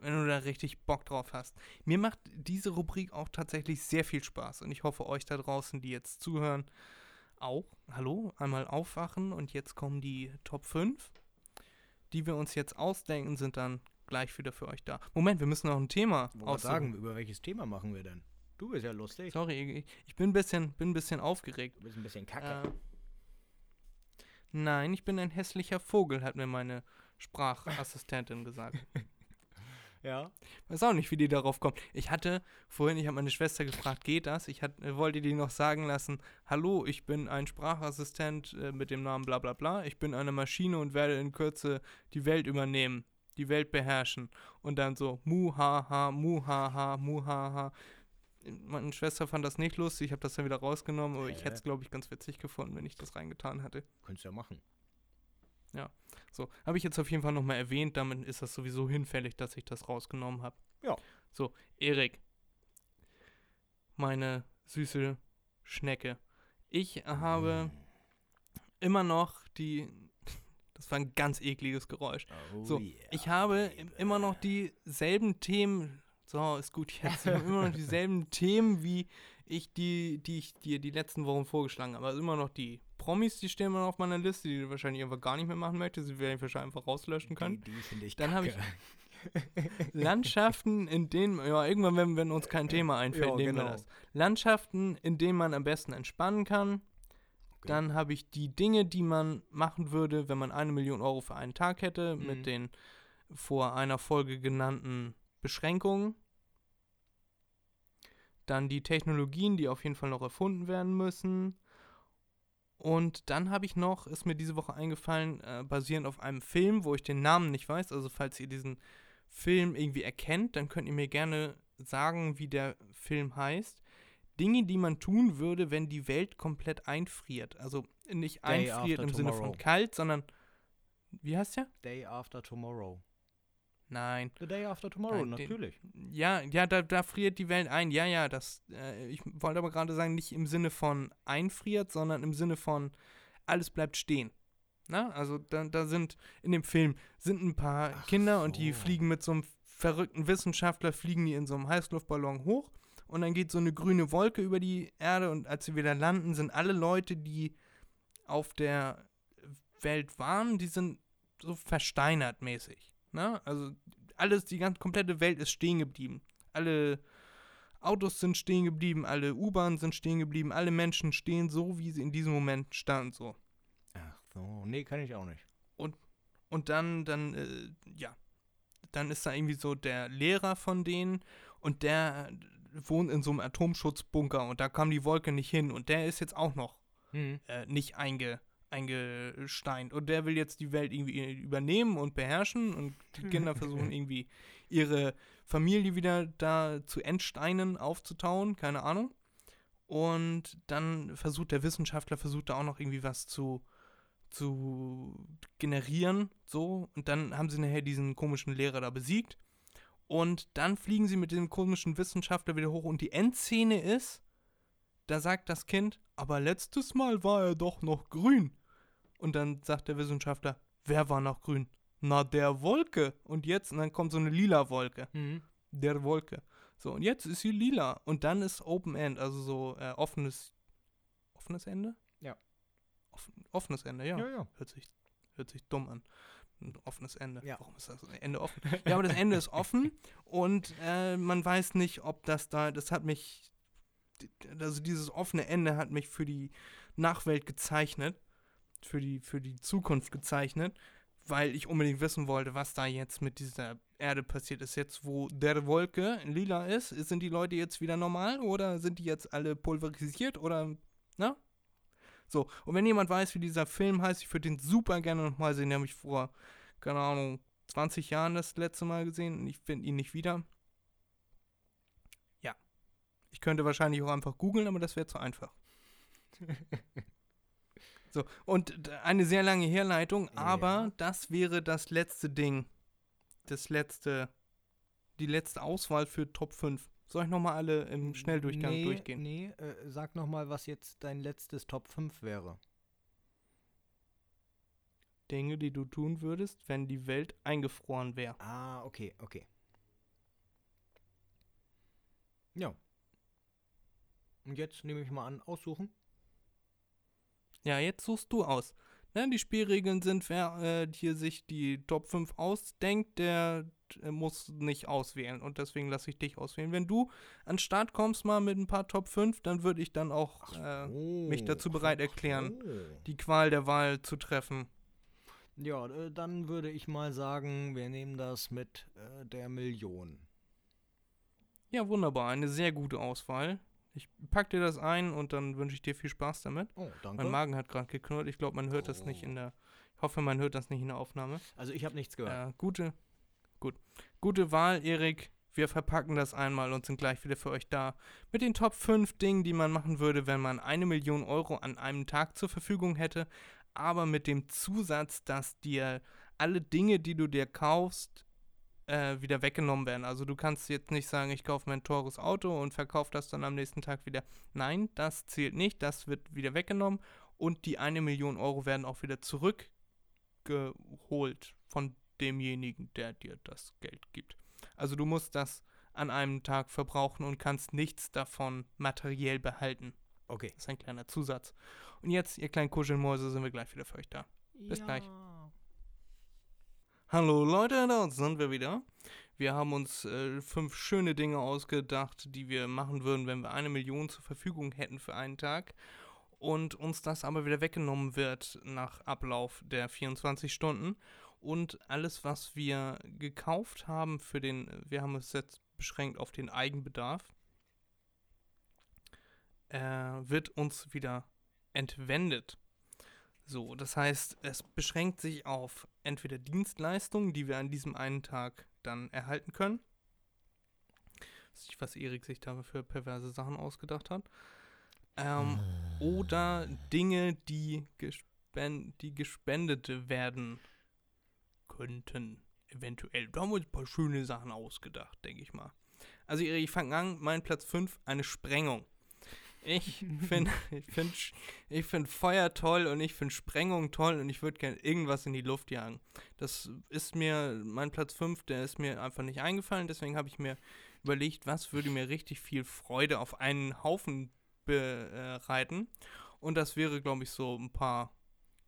Speaker 2: wenn du da richtig Bock drauf hast. Mir macht diese Rubrik auch tatsächlich sehr viel Spaß und ich hoffe euch da draußen, die jetzt zuhören, auch. Hallo, einmal aufwachen und jetzt kommen die Top 5. Die wir uns jetzt ausdenken, sind dann gleich wieder für euch da. Moment, wir müssen noch ein Thema
Speaker 3: Wollte
Speaker 2: aussuchen.
Speaker 3: sagen, über welches Thema machen wir denn? Du bist ja lustig.
Speaker 2: Sorry, ich, bin ein bisschen, bin ein bisschen aufgeregt.
Speaker 3: Du bist ein bisschen kacke.
Speaker 2: Äh, nein, ich bin ein hässlicher Vogel, hat mir meine Sprachassistentin gesagt. (laughs)
Speaker 3: Ja.
Speaker 2: Weiß auch nicht, wie die darauf kommt. Ich hatte vorhin, ich habe meine Schwester gefragt, geht das? Ich hat, wollte die noch sagen lassen, hallo, ich bin ein Sprachassistent äh, mit dem Namen bla bla bla. Ich bin eine Maschine und werde in Kürze die Welt übernehmen, die Welt beherrschen. Und dann so, mu ha ha, Meine Schwester fand das nicht lustig, ich habe das dann wieder rausgenommen, aber ich
Speaker 3: Hä?
Speaker 2: hätte es, glaube ich, ganz witzig gefunden, wenn ich das reingetan hätte.
Speaker 3: Könntest du ja machen.
Speaker 2: So, habe ich jetzt auf jeden Fall nochmal erwähnt, damit ist das sowieso hinfällig, dass ich das rausgenommen habe.
Speaker 3: Ja.
Speaker 2: So, Erik, meine süße Schnecke. Ich habe immer noch die, (laughs) das war ein ganz ekliges Geräusch.
Speaker 3: Oh,
Speaker 2: So,
Speaker 3: yeah.
Speaker 2: ich habe im- immer noch dieselben Themen, so, ist gut jetzt, (laughs) ich habe immer noch dieselben Themen, wie ich die, die ich dir die letzten Wochen vorgeschlagen habe. Also immer noch die Promis, die stehen immer noch auf meiner Liste, die du wahrscheinlich einfach gar nicht mehr machen möchtest, die werde ich wahrscheinlich einfach rauslöschen können.
Speaker 3: Die, die finde ich
Speaker 2: Dann habe ich-. (laughs) (laughs) Landschaften, in denen, ja, irgendwann, wenn, wenn uns kein Thema einfällt,
Speaker 3: Ja,
Speaker 2: nehmen wir
Speaker 3: genau.
Speaker 2: das. Landschaften, in denen man am besten entspannen kann.
Speaker 3: Okay.
Speaker 2: Dann habe ich die Dinge, die man machen würde, wenn man eine Million Euro für einen Tag hätte,
Speaker 3: Mhm.
Speaker 2: mit den vor einer Folge genannten Beschränkungen. Dann die Technologien, die auf jeden Fall noch erfunden werden müssen. Und dann habe ich noch, ist mir diese Woche eingefallen, äh, basierend auf einem Film, wo ich den Namen nicht weiß. Also falls ihr diesen Film irgendwie erkennt, dann könnt ihr mir gerne sagen, wie der Film heißt. Dinge, die man tun würde, wenn die Welt komplett einfriert. Also nicht
Speaker 3: Day
Speaker 2: einfriert im Sinne
Speaker 3: tomorrow.
Speaker 2: von kalt, sondern wie heißt der?
Speaker 3: Day after tomorrow.
Speaker 2: Nein.
Speaker 3: The day after tomorrow,
Speaker 2: Nein, den-
Speaker 3: natürlich.
Speaker 2: Ja, ja, da, da friert die Welt ein. Ja, ja, das. Äh, ich wollte aber gerade sagen, nicht im Sinne von einfriert, sondern im Sinne von alles bleibt stehen. Na, also da, da sind in dem Film sind ein paar
Speaker 3: Ach
Speaker 2: Kinder und die
Speaker 3: so.
Speaker 2: fliegen mit so einem verrückten Wissenschaftler, fliegen die in so einem Heißluftballon hoch und dann geht so eine grüne Wolke über die Erde und als sie wieder landen, sind alle Leute, die auf der Welt waren, die sind so versteinert mäßig. Ne? Also alles, die ganze komplette Welt ist stehen geblieben. Alle Autos sind stehen geblieben, alle U-Bahnen sind stehen geblieben, alle Menschen stehen so, wie sie in diesem Moment standen, so.
Speaker 3: Ach so, nee, kann ich auch nicht.
Speaker 2: Und dann, dann, äh, ja, dann ist da irgendwie so der Lehrer von denen und der wohnt in so einem Atomschutzbunker und da kam die Wolke nicht hin und der ist jetzt auch noch
Speaker 3: Hm.
Speaker 2: äh, nicht einge, eingesteint. Und der will jetzt die Welt irgendwie übernehmen und beherrschen und die (laughs) Kinder versuchen irgendwie ihre Familie wieder da zu entsteinen, aufzutauen, keine Ahnung. Und dann versucht der Wissenschaftler, versucht da auch noch irgendwie was zu, zu generieren, so. Und dann haben sie nachher diesen komischen Lehrer da besiegt. Und dann fliegen sie mit dem komischen Wissenschaftler wieder hoch. Und die Endszene ist, da sagt das Kind, aber letztes Mal war er doch noch grün. Und dann sagt der Wissenschaftler, wer war noch grün? Na, der Wolke. Und jetzt, und dann kommt so eine lila Wolke.
Speaker 3: Mhm.
Speaker 2: Der Wolke. So, und jetzt ist sie lila. Und dann ist Open End, also so äh, offenes, offenes Ende?
Speaker 3: Ja.
Speaker 2: Offen, offenes Ende, ja.
Speaker 3: Ja, ja.
Speaker 2: Hört, sich, hört sich dumm an. Ein offenes Ende.
Speaker 3: Ja.
Speaker 2: Warum ist das Ende offen? ja, aber das Ende ist offen (laughs) und äh, man weiß nicht, ob das da, das hat mich, also dieses offene Ende hat mich für die Nachwelt gezeichnet, für die, für die Zukunft gezeichnet, weil ich unbedingt wissen wollte, was da jetzt mit dieser Erde passiert ist. Jetzt, wo der Wolke lila ist, sind die Leute jetzt wieder normal oder sind die jetzt alle pulverisiert oder, na? So, und wenn jemand weiß, wie dieser Film heißt, ich würde den super gerne nochmal sehen. Den habe ich vor, keine Ahnung, 20 Jahren das letzte Mal gesehen und ich finde ihn nicht wieder. Ja. Ich könnte wahrscheinlich auch einfach googeln, aber das wäre zu einfach. (laughs) so, und eine sehr lange Herleitung, aber
Speaker 3: Ja.
Speaker 2: das wäre das letzte Ding. Das letzte, die letzte Auswahl für Top 5. Soll ich nochmal alle im Schnelldurchgang
Speaker 3: nee,
Speaker 2: durchgehen?
Speaker 3: Nee, äh, sag nochmal, was jetzt dein letztes Top 5 wäre.
Speaker 2: Dinge, die du tun würdest, wenn die Welt eingefroren wäre.
Speaker 3: Ah, okay, okay. Ja. Und jetzt nehme ich mal an, aussuchen.
Speaker 2: Ja, jetzt suchst du aus. Ne, die Spielregeln sind, wer äh, hier sich die Top 5 ausdenkt, der äh, muss nicht auswählen. Und deswegen lasse ich dich auswählen. Wenn du an den Start kommst mal mit ein paar Top 5, dann würde ich dann auch äh, mich dazu bereit erklären,
Speaker 3: so.
Speaker 2: die Qual der Wahl zu treffen.
Speaker 3: Ja, äh, dann würde ich mal sagen, wir nehmen das mit äh, der Million.
Speaker 2: Ja, wunderbar. Eine sehr gute Auswahl. Ich pack dir das ein und dann wünsche ich dir viel Spaß damit.
Speaker 3: Oh, danke.
Speaker 2: Mein Magen hat gerade geknurrt. Ich glaube, man hört das nicht in der. Ich hoffe, man hört das nicht in der Aufnahme.
Speaker 3: also ich habe nichts gehört.
Speaker 2: Äh, gute, gut. Gute Wahl, Erik. Wir verpacken das einmal und sind gleich wieder für euch da. Mit den Top 5 Dingen, die man machen würde, wenn man eine Million Euro an einem Tag zur Verfügung hätte. Aber mit dem Zusatz, dass dir alle Dinge, die du dir kaufst, äh, wieder weggenommen werden. Also du kannst jetzt nicht sagen, ich kaufe mir ein teures Auto und verkaufe das dann am nächsten Tag wieder. Nein, das zählt nicht. Das wird wieder weggenommen. Und die eine Million Euro werden auch wieder zurückgeholt von demjenigen, der dir das Geld gibt. Also du musst das an einem Tag verbrauchen und kannst nichts davon materiell behalten.
Speaker 3: Okay.
Speaker 2: Das ist ein kleiner Zusatz. Und jetzt, ihr kleinen Kuschelmäuse, sind wir gleich wieder für euch da. Bis gleich. Hallo Leute, da sind wir wieder. Wir haben uns äh, fünf schöne Dinge ausgedacht, die wir machen würden, wenn wir eine Million zur Verfügung hätten für einen Tag. Und uns das aber wieder weggenommen wird nach Ablauf der 24 Stunden. Und alles, was wir gekauft haben für den, wir haben es jetzt beschränkt auf den Eigenbedarf, äh, wird uns wieder entwendet. So, das heißt, es beschränkt sich auf entweder Dienstleistungen, die wir an diesem einen Tag dann erhalten können. Weiß nicht, was Erik sich da für perverse Sachen ausgedacht hat. Ähm, oder Dinge, die, gespen die gespendet werden könnten. Eventuell. Da haben wir uns ein paar schöne Sachen ausgedacht, denke ich mal. Also Erik, ich fange an, mein Platz 5, eine Sprengung. Ich (laughs) finde ich find, ich find Feuer toll und ich finde Sprengung toll und ich würde gerne irgendwas in die Luft jagen. Das ist mir, mein Platz 5, der ist mir einfach nicht eingefallen, deswegen habe ich mir überlegt, was würde mir richtig viel Freude auf einen Haufen bereiten. Und das wäre, glaube ich, so ein paar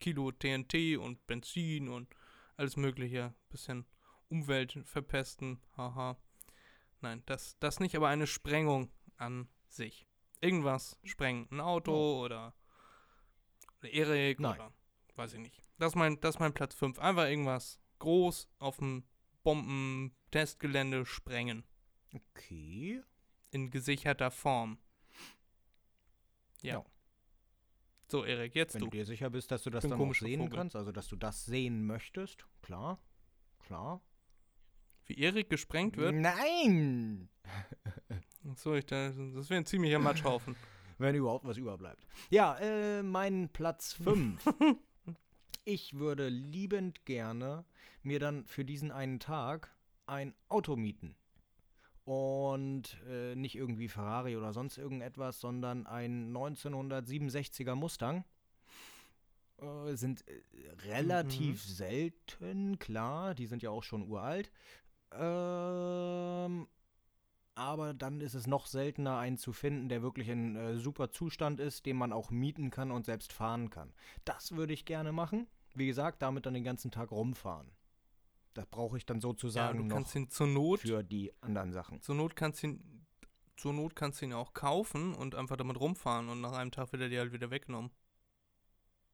Speaker 2: Kilo TNT und Benzin und alles mögliche. Bisschen Umwelt verpesten, haha. Nein, das, das nicht, aber eine Sprengung an sich irgendwas sprengen. Ein Auto oder, oder Erik
Speaker 3: Nein.
Speaker 2: oder weiß ich nicht. Das ist mein, das ist mein Platz 5. Einfach irgendwas groß auf dem Bombentestgelände sprengen.
Speaker 3: Okay.
Speaker 2: In gesicherter Form. Ja.
Speaker 3: Ja.
Speaker 2: So, Erik, jetzt
Speaker 3: Wenn
Speaker 2: du.
Speaker 3: du dir sicher bist, dass du das dann auch sehen
Speaker 2: Vogel.
Speaker 3: kannst, also dass du das sehen möchtest, klar. Klar.
Speaker 2: Wie Erik gesprengt wird.
Speaker 3: Nein! (laughs)
Speaker 2: So, ich, da- das wäre ein ziemlicher Matschhaufen. (laughs)
Speaker 3: Wenn überhaupt was überbleibt. Ja, äh, mein Platz 5. (laughs) ich würde liebend gerne mir dann für diesen einen Tag ein Auto mieten. Und äh, nicht irgendwie Ferrari oder sonst irgendetwas, sondern ein 1967er Mustang. Äh, sind äh, relativ selten, klar, die sind ja auch schon uralt. Ähm, aber dann ist es noch seltener, einen zu finden, der wirklich in äh, super Zustand ist, den man auch mieten kann und selbst fahren kann. Das würde ich gerne machen. Wie gesagt, damit dann den ganzen Tag rumfahren. Das brauche ich dann
Speaker 2: Ja,
Speaker 3: sozusagen
Speaker 2: du
Speaker 3: noch
Speaker 2: kannst ihn zur Not,
Speaker 3: für die anderen Sachen.
Speaker 2: zur Not kannst du ihn, zur Not kannst du ihn auch kaufen und einfach damit rumfahren und nach einem Tag wird er dir halt wieder weggenommen.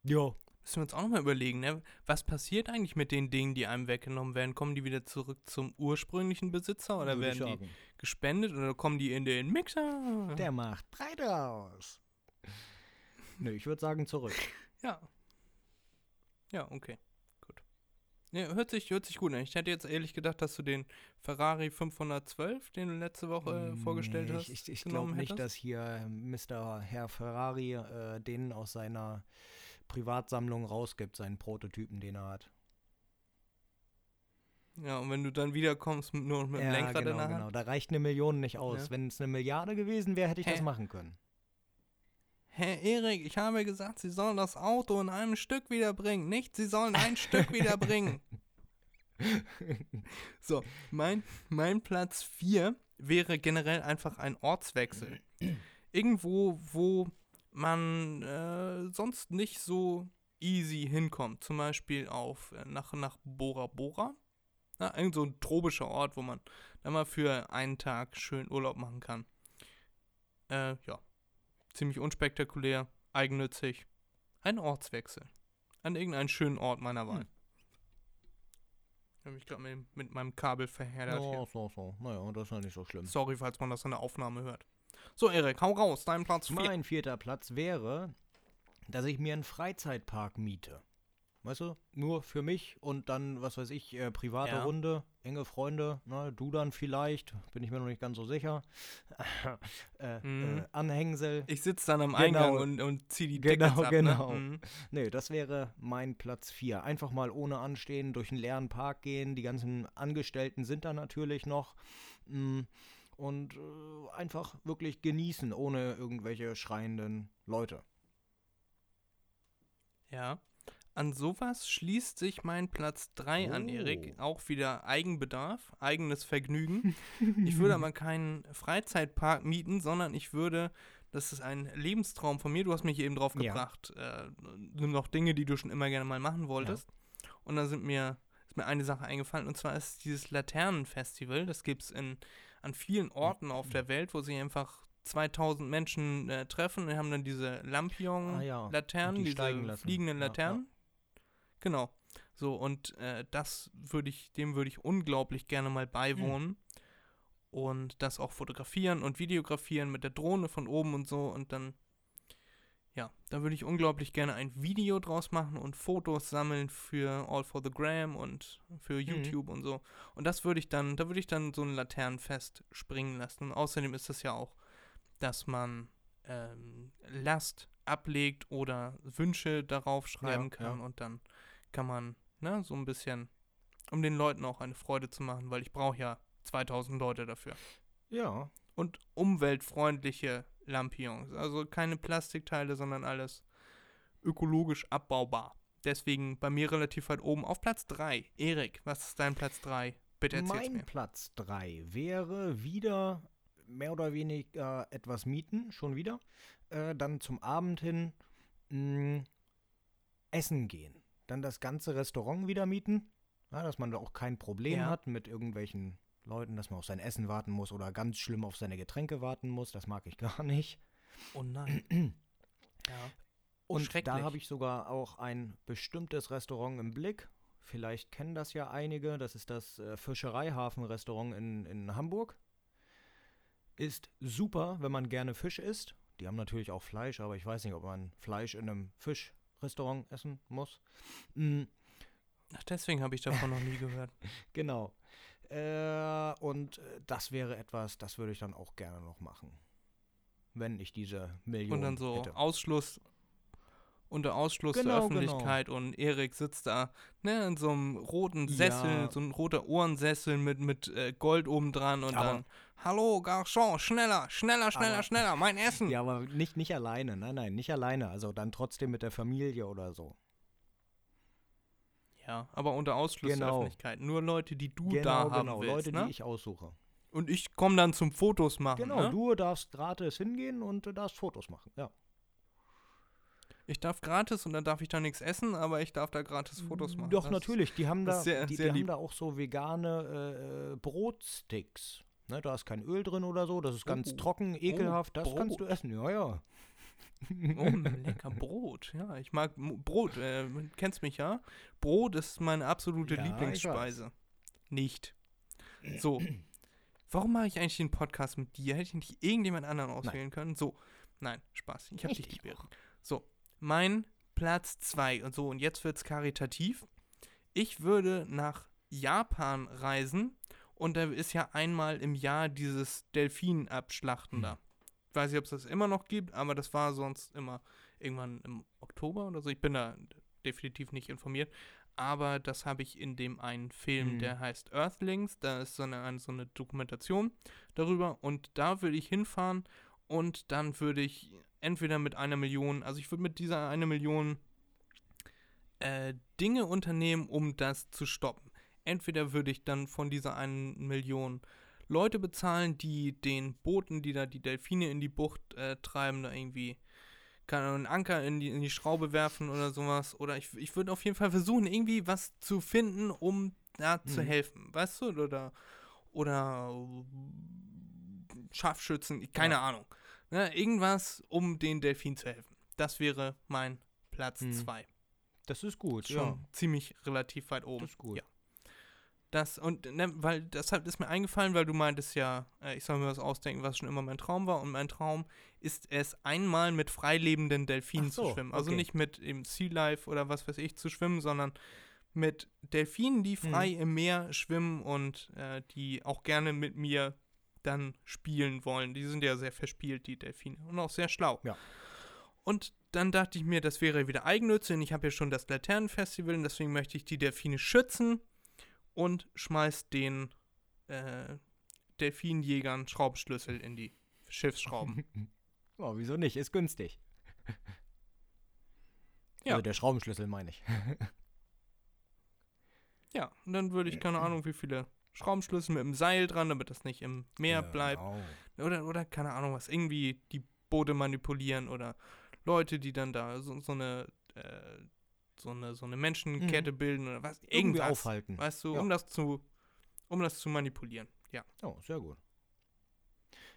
Speaker 3: Ja.
Speaker 2: Müssen wir uns auch nochmal überlegen, ne? Was passiert eigentlich mit den Dingen, die einem weggenommen werden? Kommen die wieder zurück zum ursprünglichen Besitzer oder
Speaker 3: würde
Speaker 2: werden die gespendet oder kommen die in den Mixer?
Speaker 3: Der macht breit aus. (laughs) Nö, ich würde sagen zurück.
Speaker 2: Ja. Ja, okay. Gut. Ja, hört sich, hört sich gut an. Ich hätte jetzt ehrlich gedacht, dass du den Ferrari 512, den du letzte Woche äh, vorgestellt
Speaker 3: Nee,
Speaker 2: hast,
Speaker 3: Ich, ich, ich glaube nicht, dass hier Mr. Herr Ferrari äh, den aus seiner Privatsammlung rausgibt, seinen Prototypen, den er hat.
Speaker 2: Ja, und wenn du dann wiederkommst, mit, nur mit dem Lenkrad
Speaker 3: genau,
Speaker 2: in der Hand.
Speaker 3: genau. Da reicht eine Million nicht aus.
Speaker 2: Ja.
Speaker 3: Wenn es eine Milliarde gewesen wäre, hätte ich
Speaker 2: Hä?
Speaker 3: das machen können.
Speaker 2: Herr Erik, ich habe gesagt, Sie sollen das Auto in einem Stück wiederbringen. Nicht, Sie sollen ein (laughs) Stück wiederbringen. (laughs) So, mein, mein Platz 4 wäre generell einfach ein Ortswechsel. Irgendwo, wo man äh, sonst nicht so easy hinkommt. Zum Beispiel auf, äh, nach, nach Bora Bora. Ja, irgend so ein tropischer Ort, wo man dann mal für einen Tag schön Urlaub machen kann. Äh, ja. Ziemlich unspektakulär, eigennützig. Ein Ortswechsel. An irgendeinen schönen Ort meiner Wahl. Ich habe mich gerade mit, mit meinem Kabel verheddert.
Speaker 3: Ja,
Speaker 2: hier.
Speaker 3: so, so. Naja, das ist ja nicht so schlimm.
Speaker 2: Sorry, falls man das in der Aufnahme hört. So, Erik, hau raus, dein Platz 4.
Speaker 3: Mein vierter Platz wäre, dass ich mir einen Freizeitpark miete. Weißt du? Nur für mich und dann, was weiß ich, äh, private
Speaker 2: Ja.
Speaker 3: Runde, enge Freunde, ne, du dann vielleicht, bin ich mir noch nicht ganz so sicher. (laughs) äh,
Speaker 2: Mhm.
Speaker 3: äh, Anhängsel.
Speaker 2: Ich sitze dann am
Speaker 3: Genau.
Speaker 2: Eingang und, und zieh die
Speaker 3: Genau,
Speaker 2: Tickets ab,
Speaker 3: genau.
Speaker 2: Ne? Mhm.
Speaker 3: Nee, das wäre mein Platz 4. Einfach mal ohne Anstehen durch einen leeren Park gehen. Die ganzen Angestellten sind da natürlich noch. Mm, Und äh, einfach wirklich genießen, ohne irgendwelche schreienden Leute.
Speaker 2: Ja. An sowas schließt sich mein Platz 3 an, Erik.
Speaker 3: Oh.
Speaker 2: Auch wieder Eigenbedarf, eigenes Vergnügen. (laughs) ich würde aber keinen Freizeitpark mieten, sondern ich würde, das ist ein Lebenstraum von mir, du hast mich eben drauf
Speaker 3: Ja.
Speaker 2: gebracht, äh, nimm noch Dinge, die du schon immer gerne mal machen wolltest. Und da sind mir, ist mir eine Sache eingefallen, und zwar ist dieses Laternenfestival, das gibt es an vielen Orten auf der Welt, wo sich einfach 2000 Menschen äh, treffen und haben dann diese
Speaker 3: Ah ja,
Speaker 2: Lampion-Laternen,
Speaker 3: die
Speaker 2: diese fliegenden
Speaker 3: Ja, ja.
Speaker 2: Laternen. Genau. So, und äh, das würde ich, dem würde ich unglaublich gerne mal beiwohnen. Und das auch fotografieren und videografieren mit der Drohne von oben und so. Und dann, ja, da würde ich unglaublich gerne ein Video draus machen und Fotos sammeln für All for the Gram und für YouTube und so. Und das würde ich dann, da würde ich dann so ein Laternenfest springen lassen. Und außerdem ist es ja auch, dass man ähm, Last ablegt oder Wünsche darauf schreiben
Speaker 3: Ja,
Speaker 2: kann
Speaker 3: ja.
Speaker 2: und dann kann man, ne, so ein bisschen, um den Leuten auch eine Freude zu machen, weil ich brauche ja 2000 Leute dafür.
Speaker 3: Ja,
Speaker 2: Und umweltfreundliche Lampions, also keine Plastikteile, sondern alles ökologisch abbaubar. Deswegen bei mir relativ weit oben auf Platz 3. Erik, was ist dein Platz 3? Bitte erzähl's
Speaker 3: mein
Speaker 2: mir.
Speaker 3: Platz 3 wäre wieder mehr oder weniger etwas mieten, schon wieder. Äh, dann zum Abend hin mh, essen gehen. Dann das ganze Restaurant wieder mieten. Ja, dass man da auch kein Problem
Speaker 2: Ja.
Speaker 3: hat mit irgendwelchen Leuten, dass man auf sein Essen warten muss oder ganz schlimm auf seine Getränke warten muss. Das mag ich (laughs) gar nicht.
Speaker 2: Oh nein. (clears throat) ja.
Speaker 3: Und da habe ich sogar auch ein bestimmtes Restaurant im Blick. Vielleicht kennen das ja einige. Das ist das äh, Fischereihafen-Restaurant in, in Hamburg. Ist super, wenn man gerne Fisch isst. Die haben natürlich auch Fleisch, aber ich weiß nicht, ob man Fleisch in einem Fischrestaurant essen muss. Mm,
Speaker 2: Ach, deswegen habe ich davon noch nie gehört. (laughs)
Speaker 3: genau. Äh, und äh, das wäre etwas, das würde ich dann auch gerne noch machen. Wenn ich diese Million
Speaker 2: Und dann so
Speaker 3: hätte.
Speaker 2: Ausschluss, unter Ausschluss der
Speaker 3: Genau, genau.
Speaker 2: Öffentlichkeit und Erik sitzt da, ne, in so einem roten Sessel,
Speaker 3: Ja.
Speaker 2: so ein roter Ohrensessel mit, mit äh, Gold oben dran und
Speaker 3: Aber-
Speaker 2: dann, hallo Garçon, schneller, schneller, schneller,
Speaker 3: Aber-
Speaker 2: schneller, mein Essen.
Speaker 3: Ja, aber nicht, nicht alleine. Nein, nein, nicht alleine. Also dann trotzdem mit der Familie oder so.
Speaker 2: Ja, aber unter Ausschluss der
Speaker 3: Genau.
Speaker 2: Öffentlichkeit. Nur Leute, die du
Speaker 3: genau,
Speaker 2: da haben
Speaker 3: genau.
Speaker 2: willst,
Speaker 3: Leute,
Speaker 2: ne?
Speaker 3: die ich aussuche.
Speaker 2: und ich komme dann zum Fotos machen,
Speaker 3: Genau,
Speaker 2: ne?
Speaker 3: du darfst gratis hingehen und du darfst Fotos machen. Ja.
Speaker 2: Ich darf gratis und dann darf ich da nichts essen, aber ich darf da gratis Fotos machen.
Speaker 3: Doch,
Speaker 2: Das-
Speaker 3: natürlich. Die haben da,
Speaker 2: sehr-
Speaker 3: die,
Speaker 2: sehr
Speaker 3: die haben da auch so vegane äh, äh, Brotsticks. Ne, da ist kein Öl drin oder so. Das ist ganz
Speaker 2: Oh.
Speaker 3: trocken, ekelhaft. Das kannst du
Speaker 2: Brot.
Speaker 3: essen. Ja, ja.
Speaker 2: Oh, lecker Brot. Ja, ich mag Brot. Äh, kennst mich ja? Brot ist meine absolute
Speaker 3: Ja,
Speaker 2: Lieblingsspeise. Nicht. So. Warum mache ich eigentlich den Podcast mit dir? Hätte ich nicht irgendjemand anderen auswählen können? So. Nein, Spaß. Ich habe dich lieb. So. Mein Platz 2 und so. Und jetzt wird's karitativ. Ich würde nach Japan reisen und da ist ja einmal im Jahr dieses Delfin-Abschlachten da. Ich weiß nicht, ob es das immer noch gibt, aber das war sonst immer irgendwann im Oktober oder so. Ich bin da definitiv nicht informiert. Aber das habe ich in dem einen Film,
Speaker 3: Mhm.
Speaker 2: der heißt Earthlings. Da ist so eine, so eine Dokumentation darüber. Und da würde ich hinfahren und dann würde ich entweder mit einer Million, also ich würde mit dieser eine Million äh, Dinge unternehmen, um das zu stoppen. Entweder würde ich dann von dieser einen Million Leute bezahlen, die den Booten, die da die Delfine in die Bucht äh, treiben, da irgendwie Ahnung, einen Anker in die, in die Schraube werfen oder sowas. Oder ich, ich würde auf jeden Fall versuchen, irgendwie was zu finden, um da zu
Speaker 3: Mhm.
Speaker 2: helfen. Weißt du? Oder, oder Scharfschützen, keine Ahnung. Ne, irgendwas, um den Delfin zu helfen. Das wäre mein Platz
Speaker 3: Mhm.
Speaker 2: 2.
Speaker 3: Das ist gut.
Speaker 2: Schon
Speaker 3: Ja.
Speaker 2: ziemlich relativ weit oben.
Speaker 3: Das ist gut.
Speaker 2: Ja. Das, und ne, weil deshalb ist mir eingefallen, weil du meintest ja, äh, ich soll mir was ausdenken, was schon immer mein Traum war. Und mein Traum ist es, einmal mit freilebenden Delfinen
Speaker 3: so,
Speaker 2: zu schwimmen. Also
Speaker 3: okay.
Speaker 2: nicht mit im Sea Life oder was weiß ich zu schwimmen, sondern mit Delfinen, die frei
Speaker 3: Mhm.
Speaker 2: im Meer schwimmen und äh, die auch gerne mit mir dann spielen wollen. Die sind ja sehr verspielt, die Delfine. Und auch sehr schlau.
Speaker 3: Ja.
Speaker 2: Und dann dachte ich mir, das wäre wieder Eigennütze. Und ich habe ja schon das Laternenfestival und deswegen möchte ich die Delfine schützen und schmeiß den äh, Delfinjägern Schraubschlüssel in die Schiffsschrauben. (laughs)
Speaker 3: Oh, wieso nicht? Ist günstig.
Speaker 2: Ja.
Speaker 3: Also der Schraubenschlüssel meine ich. (laughs)
Speaker 2: ja, und dann würde ich keine Ahnung, wie viele Schraubenschlüssel mit dem Seil dran, damit das nicht im Meer bleibt.
Speaker 3: Genau.
Speaker 2: Oder, oder keine Ahnung was, irgendwie die Boote manipulieren oder Leute, die dann da so, so eine äh, so eine so eine Menschenkette bilden oder was.
Speaker 3: Irgendwie
Speaker 2: Irgendwas.
Speaker 3: aufhalten.
Speaker 2: Weißt du,
Speaker 3: Ja.
Speaker 2: um das zu um das zu manipulieren. Ja.
Speaker 3: Oh, sehr gut.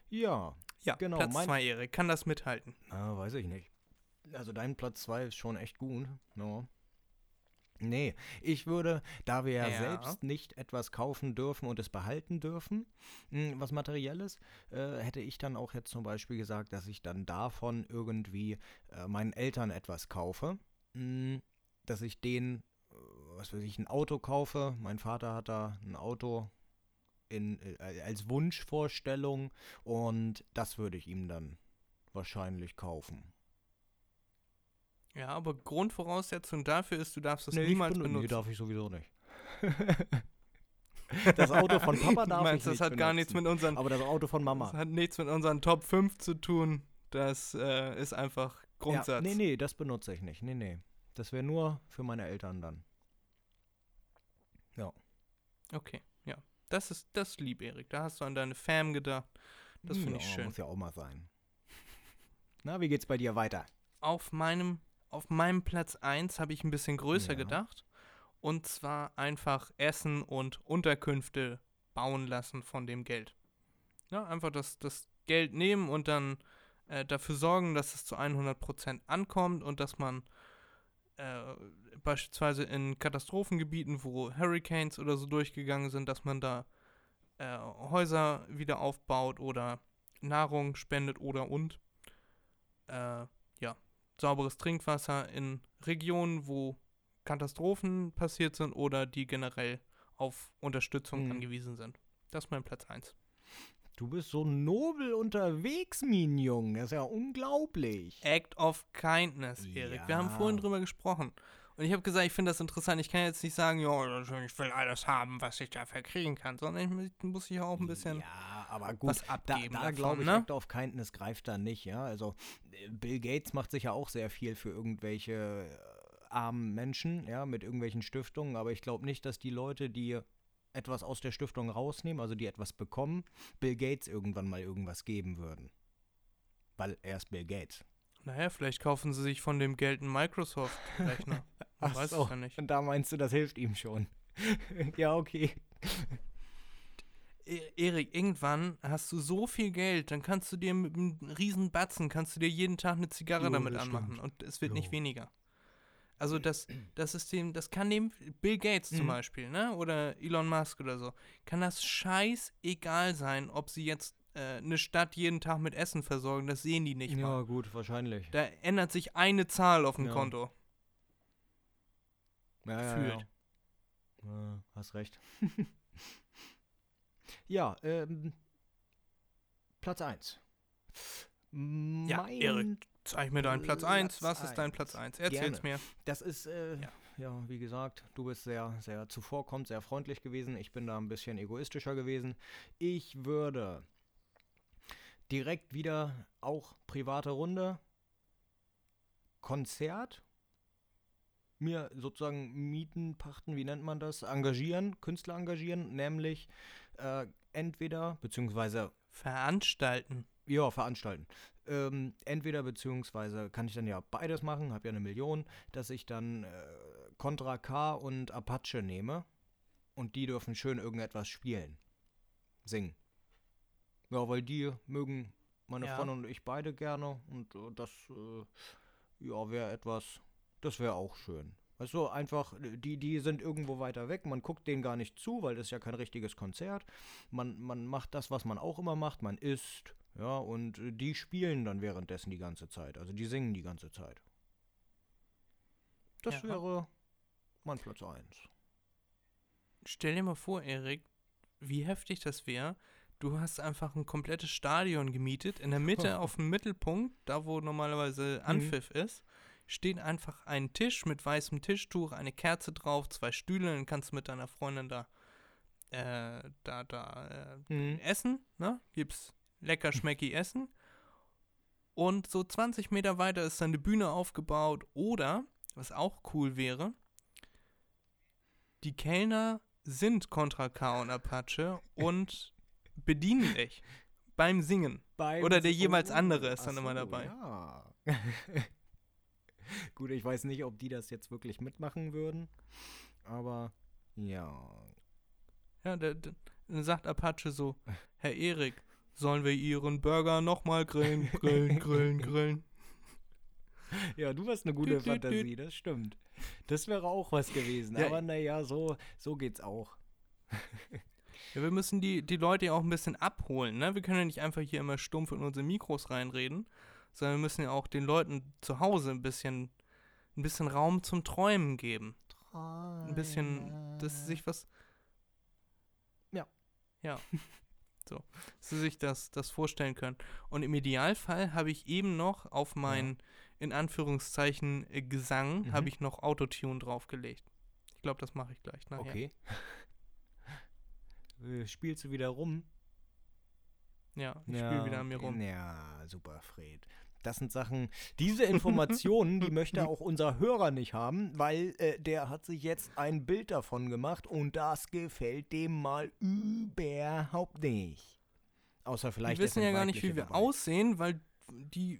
Speaker 3: Ja,
Speaker 2: Ja,
Speaker 3: Genau,
Speaker 2: Platz
Speaker 3: mein-
Speaker 2: 2, Erik. Kann das mithalten?
Speaker 3: ah, weiß ich nicht. Also dein Platz 2 ist schon echt gut. Ja. Nee, ich würde, da wir ja,
Speaker 2: Ja.
Speaker 3: selbst nicht etwas kaufen dürfen und es behalten dürfen, mh, was materielles, äh, hätte ich dann auch jetzt zum Beispiel gesagt, dass ich dann davon irgendwie äh, meinen Eltern etwas kaufe. Dass ich denen, äh, was weiß ich, ein Auto kaufe. Mein Vater hat da ein Auto in, äh, als Wunschvorstellung und das würde ich ihm dann wahrscheinlich kaufen.
Speaker 2: Ja, aber Grundvoraussetzung dafür ist, du darfst es
Speaker 3: Nee,
Speaker 2: niemals
Speaker 3: benu-
Speaker 2: benutzen.
Speaker 3: Nee, darf ich sowieso nicht. (laughs) das Auto von Papa darf (laughs)
Speaker 2: meinst,
Speaker 3: ich
Speaker 2: das
Speaker 3: nicht
Speaker 2: hat gar nichts
Speaker 3: benutzen.
Speaker 2: mit unseren
Speaker 3: Aber das Auto von
Speaker 2: das
Speaker 3: Mama.
Speaker 2: hat nichts mit unseren Top 5 zu tun. Das äh, ist einfach Grundsatz.
Speaker 3: Ja, nee, nee, das benutze ich nicht. Nee, nee. Das wäre nur für meine Eltern dann.
Speaker 2: Okay, ja. Das ist das ist lieb, Erik. Da hast du an deine Fam gedacht. Das finde ich
Speaker 3: Ja,
Speaker 2: schön.
Speaker 3: Muss ja auch mal sein. (laughs) Na, wie geht's bei dir weiter?
Speaker 2: Auf meinem auf meinem Platz 1 habe ich ein bisschen größer
Speaker 3: Ja.
Speaker 2: gedacht. Und zwar einfach Essen und Unterkünfte bauen lassen von dem Geld. Ja, einfach das, das Geld nehmen und dann äh, dafür sorgen, dass es zu 100% ankommt und dass man äh, beispielsweise in Katastrophengebieten, wo Hurricanes oder so durchgegangen sind, dass man da äh, Häuser wieder aufbaut oder Nahrung spendet oder und äh, ja, sauberes Trinkwasser in Regionen, wo Katastrophen passiert sind oder die generell auf Unterstützung
Speaker 3: Mhm.
Speaker 2: angewiesen sind. Das ist mein Platz 1.
Speaker 3: Du bist so nobel unterwegs, Minjung. Das ist ja unglaublich.
Speaker 2: Act of Kindness, Erik. Wir haben
Speaker 3: Ja.
Speaker 2: vorhin drüber gesprochen. Und ich habe gesagt, ich finde das interessant. Ich kann jetzt nicht sagen, ja, ich will alles haben, was ich dafür kriegen kann, sondern ich mu- muss ich auch ein bisschen
Speaker 3: Ja, aber gut,
Speaker 2: was
Speaker 3: da,
Speaker 2: abgeben.
Speaker 3: da
Speaker 2: davon,
Speaker 3: glaube ich,
Speaker 2: ne?
Speaker 3: Act of Kindness greift da nicht, ja. Also Bill Gates macht sich ja auch sehr viel für irgendwelche äh, armen Menschen, ja, mit irgendwelchen Stiftungen, aber ich glaube nicht, dass die Leute, die etwas aus der Stiftung rausnehmen, also die etwas bekommen, Bill Gates irgendwann mal irgendwas geben würden. Weil er ist Bill Gates.
Speaker 2: Naja, vielleicht kaufen sie sich von dem Geld einen Microsoft-Rechner. (laughs) Man weiß
Speaker 3: so.
Speaker 2: es ja nicht.
Speaker 3: Und da meinst du, das hilft ihm schon. (laughs) ja, okay.
Speaker 2: E- Erik, irgendwann hast du so viel Geld, dann kannst du dir mit einem riesen Batzen, kannst du dir jeden Tag eine Zigarre
Speaker 3: Jo,
Speaker 2: damit anmachen
Speaker 3: stimmt.
Speaker 2: und es wird
Speaker 3: Jo.
Speaker 2: nicht weniger. Also das, das ist dem, das kann dem Bill Gates zum
Speaker 3: Mhm.
Speaker 2: Beispiel, ne? Oder Elon Musk oder so, kann das scheißegal sein, ob sie jetzt äh, eine Stadt jeden Tag mit Essen versorgen, das sehen die nicht
Speaker 3: ja,
Speaker 2: mal.
Speaker 3: gut, wahrscheinlich.
Speaker 2: Da ändert sich eine Zahl auf dem
Speaker 3: Ja.
Speaker 2: Konto.
Speaker 3: Ja, ja,
Speaker 2: Gefühlt.
Speaker 3: Ja. Ja, hast recht. (laughs) ja, ähm, Platz 1.
Speaker 2: Ja, Erik, Zeig mir deinen Platz 1. Was ist dein Platz 1? Erzähl's mir.
Speaker 3: Das ist, äh,
Speaker 2: Ja.
Speaker 3: ja. wie gesagt, du bist sehr, sehr zuvorkommend, sehr freundlich gewesen. Ich bin da ein bisschen egoistischer gewesen. Ich würde direkt wieder auch private Runde, Konzert, mir sozusagen mieten, pachten, wie nennt man das, engagieren, Künstler engagieren, nämlich äh, entweder, beziehungsweise
Speaker 2: Veranstalten.
Speaker 3: Ja, veranstalten. Ähm, entweder beziehungsweise kann ich dann ja beides machen, habe ja eine Million, dass ich dann äh, Contra K und Apache nehme und die dürfen schön irgendetwas spielen. Singen. Ja, weil die mögen meine
Speaker 2: Ja.
Speaker 3: Freundin und ich beide gerne und äh, das, äh, ja, wäre etwas, das wäre auch schön. Weißt du, einfach, die, die sind irgendwo weiter weg, man guckt denen gar nicht zu, weil das ist ja kein richtiges Konzert. Man, man macht das, was man auch immer macht, man isst, ja, und äh, die spielen dann währenddessen die ganze Zeit. Also die singen die ganze Zeit. Das
Speaker 2: Ja.
Speaker 3: wäre mein Platz 1.
Speaker 2: Stell dir mal vor, Erik, wie heftig das wäre. Du hast einfach ein komplettes Stadion gemietet. In der Mitte, (laughs) auf dem Mittelpunkt, da wo normalerweise Anpfiff ist, steht einfach ein Tisch mit weißem Tischtuch, eine Kerze drauf, zwei Stühle, dann kannst du mit deiner Freundin da, äh, da, da äh,
Speaker 3: Mhm.
Speaker 2: essen, ne? Gibt's lecker schmecki Essen. Und so 20 Meter weiter ist dann eine Bühne aufgebaut. Oder, was auch cool wäre, die Kellner sind Contra K und Apache und (laughs) bedienen dich beim Singen. Oder der jeweils andere ist dann
Speaker 3: ach
Speaker 2: immer dabei.
Speaker 3: Ja. (laughs) Gut, ich weiß nicht, ob die das jetzt wirklich mitmachen würden, aber ja.
Speaker 2: Ja, dann sagt Apache so, (laughs) Herr Erik, sollen wir Ihren Burger nochmal grillen, grillen, grillen, grillen?
Speaker 3: Ja, du hast eine gute
Speaker 2: Düt, düt, düt.
Speaker 3: Fantasie, das stimmt. Das wäre auch was gewesen,
Speaker 2: Ja,
Speaker 3: aber naja, so, so geht's auch. (laughs)
Speaker 2: Ja, wir müssen die, die Leute ja auch ein bisschen abholen, ne? Wir können ja nicht einfach hier immer stumpf in unsere Mikros reinreden, sondern wir müssen ja auch den Leuten zu Hause ein bisschen, ein bisschen Raum zum Träumen geben. Ein bisschen, dass sich was.
Speaker 3: Ja. (laughs)
Speaker 2: Ja. So. Dass sie sich das, das vorstellen können. Und im Idealfall habe ich eben noch auf mein, in Anführungszeichen, äh, Gesang,
Speaker 3: Mhm.
Speaker 2: habe ich noch Autotune draufgelegt. Ich glaube, das mache ich gleich nachher.
Speaker 3: Okay. Äh, Spielst du wieder rum?
Speaker 2: Ja, ich spiele wieder an mir rum.
Speaker 3: Ja, super, Fred. Das sind Sachen, diese Informationen, die (laughs) möchte auch unser Hörer nicht haben, weil äh, der hat sich jetzt ein Bild davon gemacht und das gefällt dem mal überhaupt nicht. Außer vielleicht.
Speaker 2: Die wissen ja gar nicht, wie wir
Speaker 3: dabei.
Speaker 2: aussehen, weil die.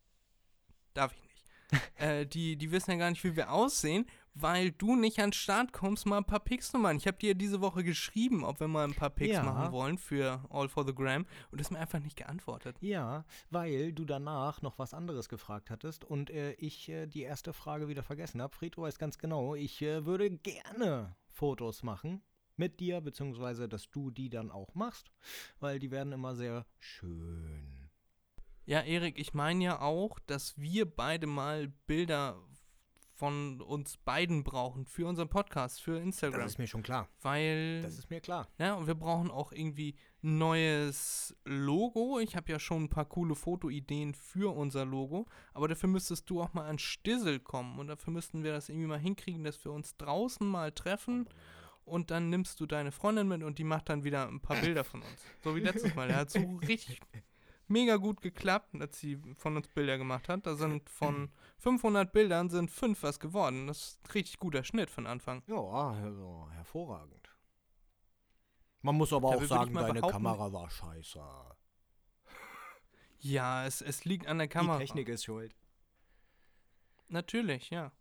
Speaker 2: (laughs) Darf ich nicht. äh, die, die wissen ja gar nicht, wie wir aussehen, weil du nicht an den Start kommst, mal ein paar Pics zu machen. Ich habe dir diese Woche geschrieben, ob wir mal ein paar Pics
Speaker 3: Ja.
Speaker 2: machen wollen für All for the Gram und du hast mir einfach nicht geantwortet.
Speaker 3: Ja, weil du danach noch was anderes gefragt hattest und äh, ich äh, die erste Frage wieder vergessen habe. Fred, du weißt ganz genau, ich äh, würde gerne Fotos machen mit dir, beziehungsweise dass du die dann auch machst, weil die werden immer sehr schön.
Speaker 2: Ja, Erik, ich meine ja auch, dass wir beide mal Bilder von uns beiden brauchen für unseren Podcast, für Instagram.
Speaker 3: Das ist mir schon klar.
Speaker 2: weil.
Speaker 3: Das ist mir klar.
Speaker 2: Ja, und wir brauchen auch irgendwie ein neues Logo. Ich habe ja schon ein paar coole Fotoideen für unser Logo, aber dafür müsstest du auch mal an Stissel kommen und dafür müssten wir das irgendwie mal hinkriegen, dass wir uns draußen mal treffen und dann nimmst du deine Freundin mit und die macht dann wieder ein paar Bilder von uns. So wie letztes Mal. Der hat so (laughs) richtig mega gut geklappt, als sie von uns Bilder gemacht hat. Da sind von 500 Bildern sind fünf was geworden. Das ist ein richtig guter Schnitt von Anfang.
Speaker 3: Ja, also, hervorragend. Man muss aber auch
Speaker 2: ich
Speaker 3: sagen, deine Kamera war scheiße.
Speaker 2: Ja, es, es liegt an der Kamera.
Speaker 3: Die Technik ist schuld.
Speaker 2: Natürlich, ja.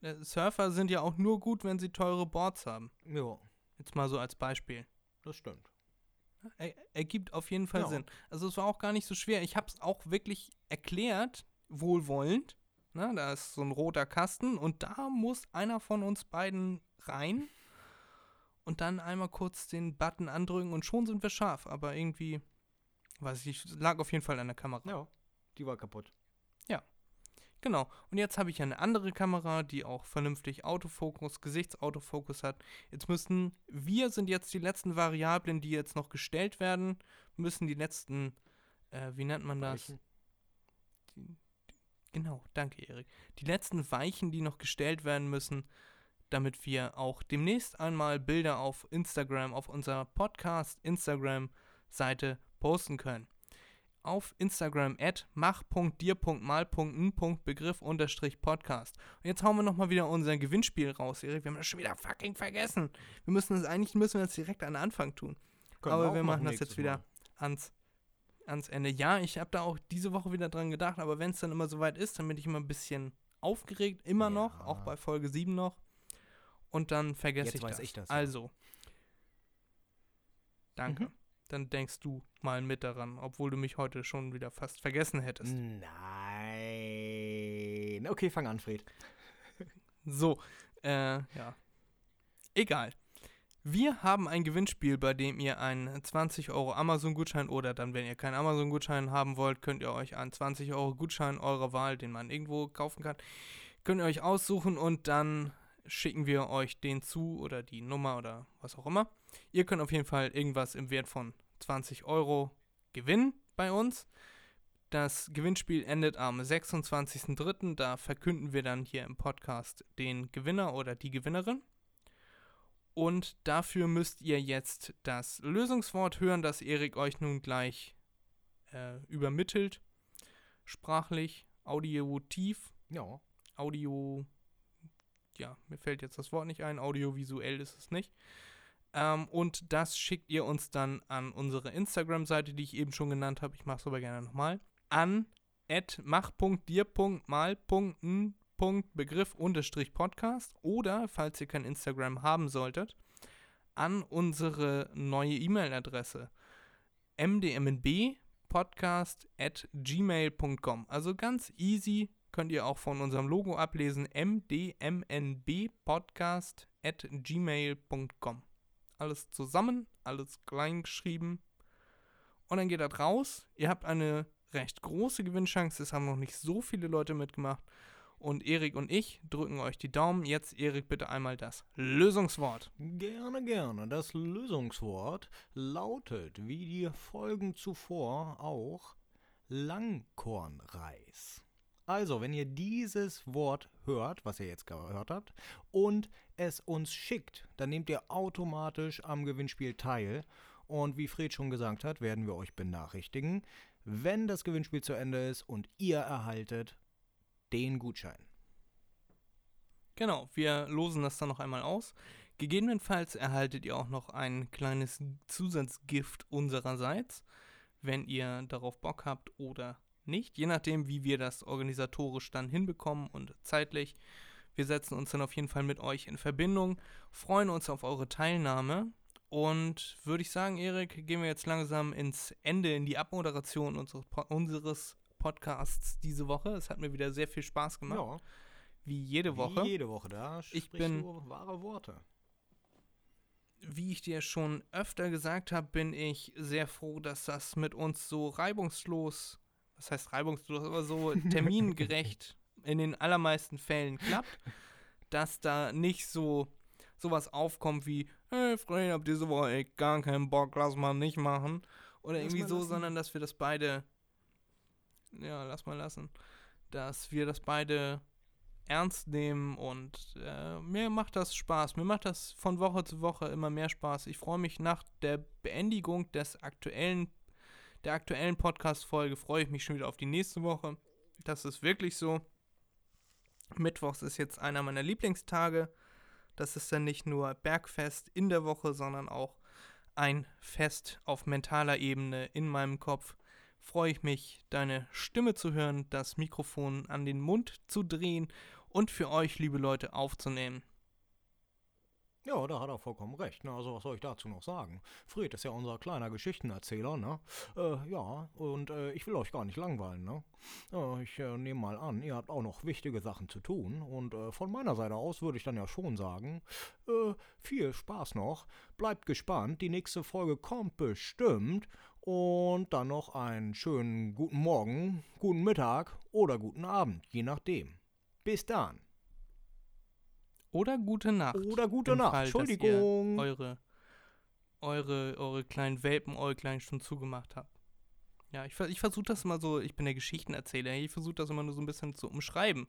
Speaker 2: Äh, Surfer sind ja auch nur gut, wenn sie teure Boards haben.
Speaker 3: Ja,
Speaker 2: Jetzt mal so als Beispiel.
Speaker 3: das stimmt.
Speaker 2: Er, ergibt auf jeden Fall
Speaker 3: Ja.
Speaker 2: Sinn. Also es war auch gar nicht so schwer. Ich habe es auch wirklich erklärt, wohlwollend. Na, da ist so ein roter Kasten und da muss einer von uns beiden rein und dann einmal kurz den Button andrücken und schon sind wir scharf. Aber irgendwie, weiß ich, lag auf jeden Fall an der Kamera.
Speaker 3: Ja, die war kaputt.
Speaker 2: Genau. Und jetzt habe ich eine andere Kamera, die auch vernünftig Autofokus, Gesichtsautofokus hat. Jetzt müssen, wir sind jetzt die letzten Variablen, die jetzt noch gestellt werden, müssen die letzten, äh, wie nennt man das? Die, genau, danke Erik. Die letzten Weichen, die noch gestellt werden müssen, damit wir auch demnächst einmal Bilder auf Instagram, auf unserer Podcast Instagram-Seite posten können auf Instagram at mach.dir.mal.n.begriff unterstrich Podcast. Und jetzt hauen wir nochmal wieder unser Gewinnspiel raus, Erik. Wir haben das schon wieder fucking vergessen. Wir müssen das eigentlich müssen wir das direkt an Anfang tun.
Speaker 3: Können
Speaker 2: aber
Speaker 3: auch
Speaker 2: wir machen das jetzt wieder ans, ans Ende. Ja, ich habe da auch diese Woche wieder dran gedacht, aber wenn es dann immer soweit ist, dann bin ich immer ein bisschen aufgeregt, immer noch,
Speaker 3: Ja.
Speaker 2: auch bei Folge 7 noch. Und dann vergesse
Speaker 3: Jetzt
Speaker 2: ich,
Speaker 3: weiß
Speaker 2: das.
Speaker 3: ich das.
Speaker 2: Also, danke.
Speaker 3: Mhm.
Speaker 2: Dann denkst du mal mit daran, obwohl du mich heute schon wieder fast vergessen hättest.
Speaker 3: Nein. Okay, fang an, Fred.
Speaker 2: So, äh, ja. Egal. Wir haben ein Gewinnspiel, bei dem ihr einen 20 Euro Amazon-Gutschein oder dann, wenn ihr keinen Amazon-Gutschein haben wollt, könnt ihr euch einen 20 Euro Gutschein eurer Wahl, den man irgendwo kaufen kann, könnt ihr euch aussuchen und dann schicken wir euch den zu oder die Nummer oder was auch immer. Ihr könnt auf jeden Fall irgendwas im Wert von 20 Euro gewinnen bei uns. Das Gewinnspiel endet am 26.03. Da verkünden wir dann hier im Podcast den Gewinner oder die Gewinnerin. Und dafür müsst ihr jetzt das Lösungswort hören, das Erik euch nun gleich äh, übermittelt. Sprachlich, audiotiv,
Speaker 3: Ja.
Speaker 2: Audio. Ja, mir fällt jetzt das Wort nicht ein. Audiovisuell ist es nicht. Ähm, und das schickt ihr uns dann an unsere Instagram-Seite, die ich eben schon genannt habe. Ich mache es aber gerne nochmal. An mach.dir.mal.n.begriff unterstrich Podcast oder, falls ihr kein Instagram haben solltet, an unsere neue E-Mail-Adresse mdmnbpodcast at gmail.com. Also ganz easy, könnt ihr auch von unserem Logo ablesen, mdmnbpodcast at gmail.com. Alles zusammen, alles klein geschrieben. Und dann geht das raus. Ihr habt eine recht große Gewinnchance. Es haben noch nicht so viele Leute mitgemacht. Und Erik und ich drücken euch die Daumen. Jetzt, Erik, bitte einmal das Lösungswort.
Speaker 3: Gerne, gerne. Das Lösungswort lautet, wie die Folgen zuvor auch, Langkornreis. Also, wenn ihr dieses Wort hört, was ihr jetzt gehört habt, und es uns schickt, dann nehmt ihr automatisch am Gewinnspiel teil. Und wie Fred schon gesagt hat, werden wir euch benachrichtigen, wenn das Gewinnspiel zu Ende ist und ihr erhaltet den Gutschein.
Speaker 2: Genau, wir losen das dann noch einmal aus. Gegebenenfalls erhaltet ihr auch noch ein kleines Zusatzgift unsererseits, wenn ihr darauf Bock habt oder nicht, je nachdem, wie wir das organisatorisch dann hinbekommen und zeitlich. Wir setzen uns dann auf jeden Fall mit euch in Verbindung, freuen uns auf eure Teilnahme und würde ich sagen, Erik, gehen wir jetzt langsam ins Ende, in die Abmoderation unseres, unseres Podcasts diese Woche. Es hat mir wieder sehr viel Spaß gemacht,
Speaker 3: Ja,
Speaker 2: wie jede Woche.
Speaker 3: Wie jede Woche, da
Speaker 2: Ich bin-
Speaker 3: wahre Worte.
Speaker 2: wie ich dir schon öfter gesagt habe, bin ich sehr froh, dass das mit uns so reibungslos, was heißt reibungslos, aber so (laughs) termingerecht in den allermeisten Fällen klappt, dass da nicht so sowas aufkommt wie, hey Fred, hab diese Woche echt gar keinen Bock, lass mal nicht machen. Oder
Speaker 3: Lass
Speaker 2: irgendwie so,
Speaker 3: lassen.
Speaker 2: sondern dass wir das beide, ja, lass mal lassen, dass wir das beide ernst nehmen und äh, mir macht das Spaß. Mir macht das von Woche zu Woche immer mehr Spaß. Ich freue mich nach der Beendigung des aktuellen, der aktuellen Podcast-Folge, freue ich mich schon wieder auf die nächste Woche. Das ist wirklich so. Mittwochs ist jetzt einer meiner Lieblingstage. Das ist dann nicht nur Bergfest in der Woche, sondern auch ein Fest auf mentaler Ebene in meinem Kopf. Freue ich mich, deine Stimme zu hören, das Mikrofon an den Mund zu drehen und für euch, liebe Leute, aufzunehmen.
Speaker 3: Ja, da hat er vollkommen recht. Ne? Also was soll ich dazu noch sagen? Fred ist ja unser kleiner Geschichtenerzähler, ne? Äh, ja, und äh, ich will euch gar nicht langweilen, ne? Äh, ich äh, nehme mal an, ihr habt auch noch wichtige Sachen zu tun. Und äh, von meiner Seite aus würde ich dann ja schon sagen, äh, viel Spaß noch. Bleibt gespannt, die nächste Folge kommt bestimmt. Und dann noch einen schönen guten Morgen, guten Mittag oder guten Abend, je nachdem. Bis dann.
Speaker 2: Oder gute Nacht.
Speaker 3: Oder gute Nacht.
Speaker 2: Fall,
Speaker 3: Entschuldigung.
Speaker 2: Eure, eure, eure kleinen Welpen, eure kleinen schon zugemacht habt. Ja, ich, ich versuche das immer so, ich bin der Geschichtenerzähler, ich versuche das immer nur so ein bisschen zu umschreiben.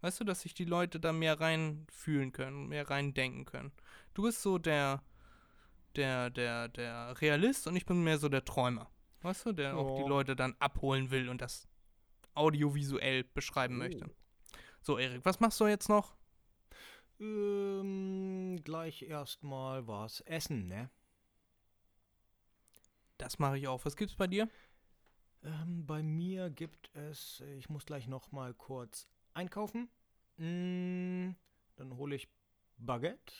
Speaker 2: Weißt du, dass sich die Leute da mehr reinfühlen können, mehr reindenken können. Du bist so der, der, der, der Realist und ich bin mehr so der Träumer. Weißt du, der auch die. Leute dann abholen will und das audiovisuell beschreiben
Speaker 3: Oh.
Speaker 2: möchte. So, Erik, was machst du jetzt noch?
Speaker 3: Ähm, gleich erstmal was essen, ne?
Speaker 2: Das mache ich auch. Was gibt's bei dir?
Speaker 3: Ähm, bei mir gibt es, ich muss gleich noch mal kurz einkaufen. Mm, dann hole ich Baguette.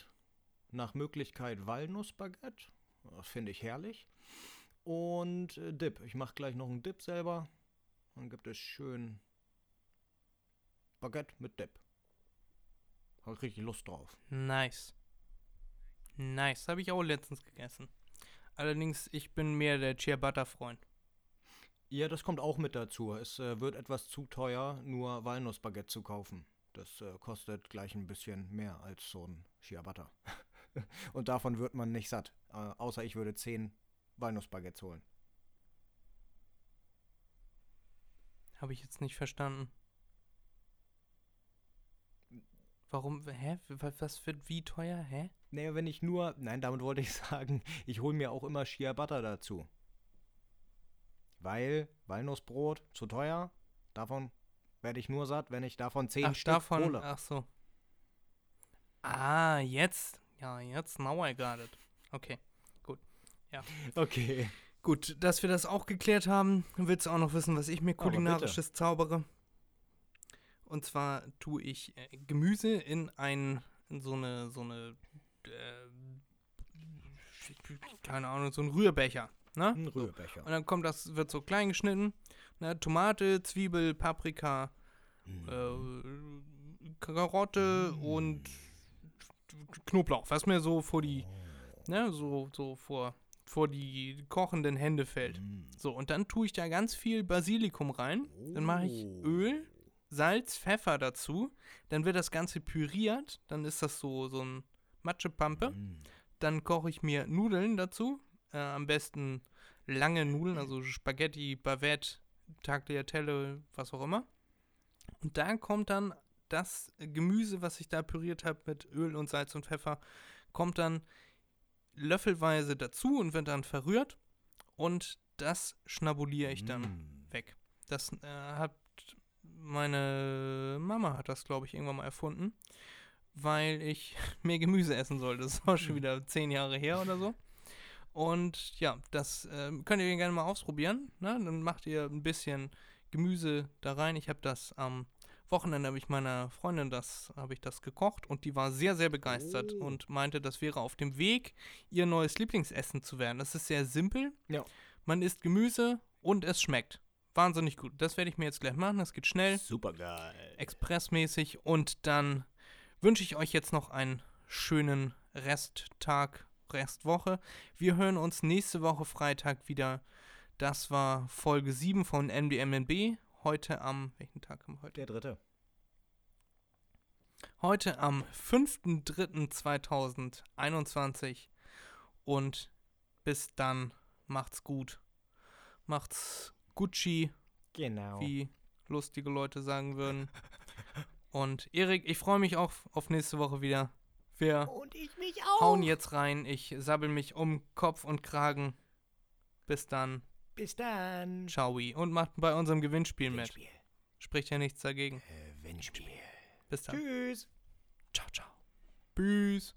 Speaker 3: Nach Möglichkeit Walnussbaguette. Das finde ich herrlich. Und äh, Dip. Ich mache gleich noch einen Dip selber. Dann gibt es schön Baguette mit Dip. Hab richtig Lust drauf.
Speaker 2: Nice. Nice. Habe ich auch letztens gegessen. Allerdings, ich bin mehr der Ciabatta-Freund.
Speaker 3: Ja, das kommt auch mit dazu. Es äh, wird etwas zu teuer, nur Walnussbaguette zu kaufen. Das äh, kostet gleich ein bisschen mehr als so ein Ciabatta. (laughs) Und davon wird man nicht satt. Äh, außer ich würde 10 Walnussbaguettes holen.
Speaker 2: Habe ich jetzt nicht verstanden. Warum? Hä? Was wird wie teuer? Hä?
Speaker 3: Naja, wenn ich nur. Nein, damit wollte ich (laughs) sagen, ich hole mir auch immer Ciabatta dazu. Weil Walnussbrot zu teuer. Davon werde ich nur satt, wenn ich davon 10
Speaker 2: Ach,
Speaker 3: Stück
Speaker 2: davon.
Speaker 3: hole.
Speaker 2: Ach so. Ah, jetzt. Ja, jetzt. Now I got it. Okay. (laughs)
Speaker 3: Okay.
Speaker 2: Gut, dass wir das auch geklärt haben, willst du auch noch wissen, was ich mir kulinarisches zaubere? Und zwar tue ich äh, Gemüse in ein in so eine so eine äh, keine Ahnung, so ein Rührbecher, ne?
Speaker 3: Ein
Speaker 2: So.
Speaker 3: Rührbecher.
Speaker 2: Und dann kommt das wird so klein geschnitten, ne? Tomate, Zwiebel, Paprika, äh, Karotte und Knoblauch, was mir so vor die ne, so so vor vor die kochenden Hände fällt. So, und dann tue ich da ganz viel Basilikum rein. Dann mache ich
Speaker 3: Oh.
Speaker 2: Öl, Salz, Pfeffer dazu. Dann wird das Ganze püriert. Dann ist das so, so ein Matschepampe.
Speaker 3: Mm.
Speaker 2: Dann koche ich mir Nudeln dazu. Äh, am besten lange Nudeln, also Spaghetti, Bavette, Tagliatelle, was auch immer. Und da kommt dann das Gemüse, was ich da püriert habe mit Öl und Salz und Pfeffer, kommt dann löffelweise dazu und wird dann verrührt. Und das schnabuliere ich dann
Speaker 3: Mm.
Speaker 2: weg. Das äh, hat meine Mama hat das, glaube ich, irgendwann mal erfunden, weil ich (laughs) mehr Gemüse essen sollte. Das war schon wieder zehn Jahre her oder so. Und ja, das ähm, könnt ihr gerne mal ausprobieren. Ne? Dann macht ihr ein bisschen Gemüse da rein. Ich habe das am Wochenende habe ich meiner Freundin das habe ich das gekocht und die war sehr sehr begeistert
Speaker 3: Oh.
Speaker 2: und meinte, das wäre auf dem Weg ihr neues Lieblingsessen zu werden. Das ist sehr simpel.
Speaker 3: Ja.
Speaker 2: Man isst Gemüse und es schmeckt. Wahnsinnig gut. Das werde ich mir jetzt gleich machen. Das geht schnell,
Speaker 3: Super geil.
Speaker 2: expressmäßig. Und dann wünsche ich euch jetzt noch einen schönen Resttag, Restwoche. Wir hören uns nächste Woche Freitag wieder. Das war Folge 7 von MDMNB. Heute am, welchen Tag haben wir heute?
Speaker 3: Der dritte.
Speaker 2: Heute am 5.3.2021. Und bis dann, macht's gut. Macht's Gucci,
Speaker 3: Genau.
Speaker 2: wie lustige Leute sagen würden. Und Erik, ich freue mich auch auf nächste Woche wieder. Wir
Speaker 3: Und ich mich auch.
Speaker 2: hauen jetzt rein. Ich sabbel mich um Kopf und Kragen. Bis dann.
Speaker 3: Bis dann.
Speaker 2: Ciao. Und macht bei unserem Gewinnspiel mit.
Speaker 3: Gewinnspiel.
Speaker 2: Spricht ja nichts dagegen.
Speaker 3: Gewinnspiel.
Speaker 2: Bis dann.
Speaker 3: Tschüss.
Speaker 2: Ciao, ciao. Tschüss.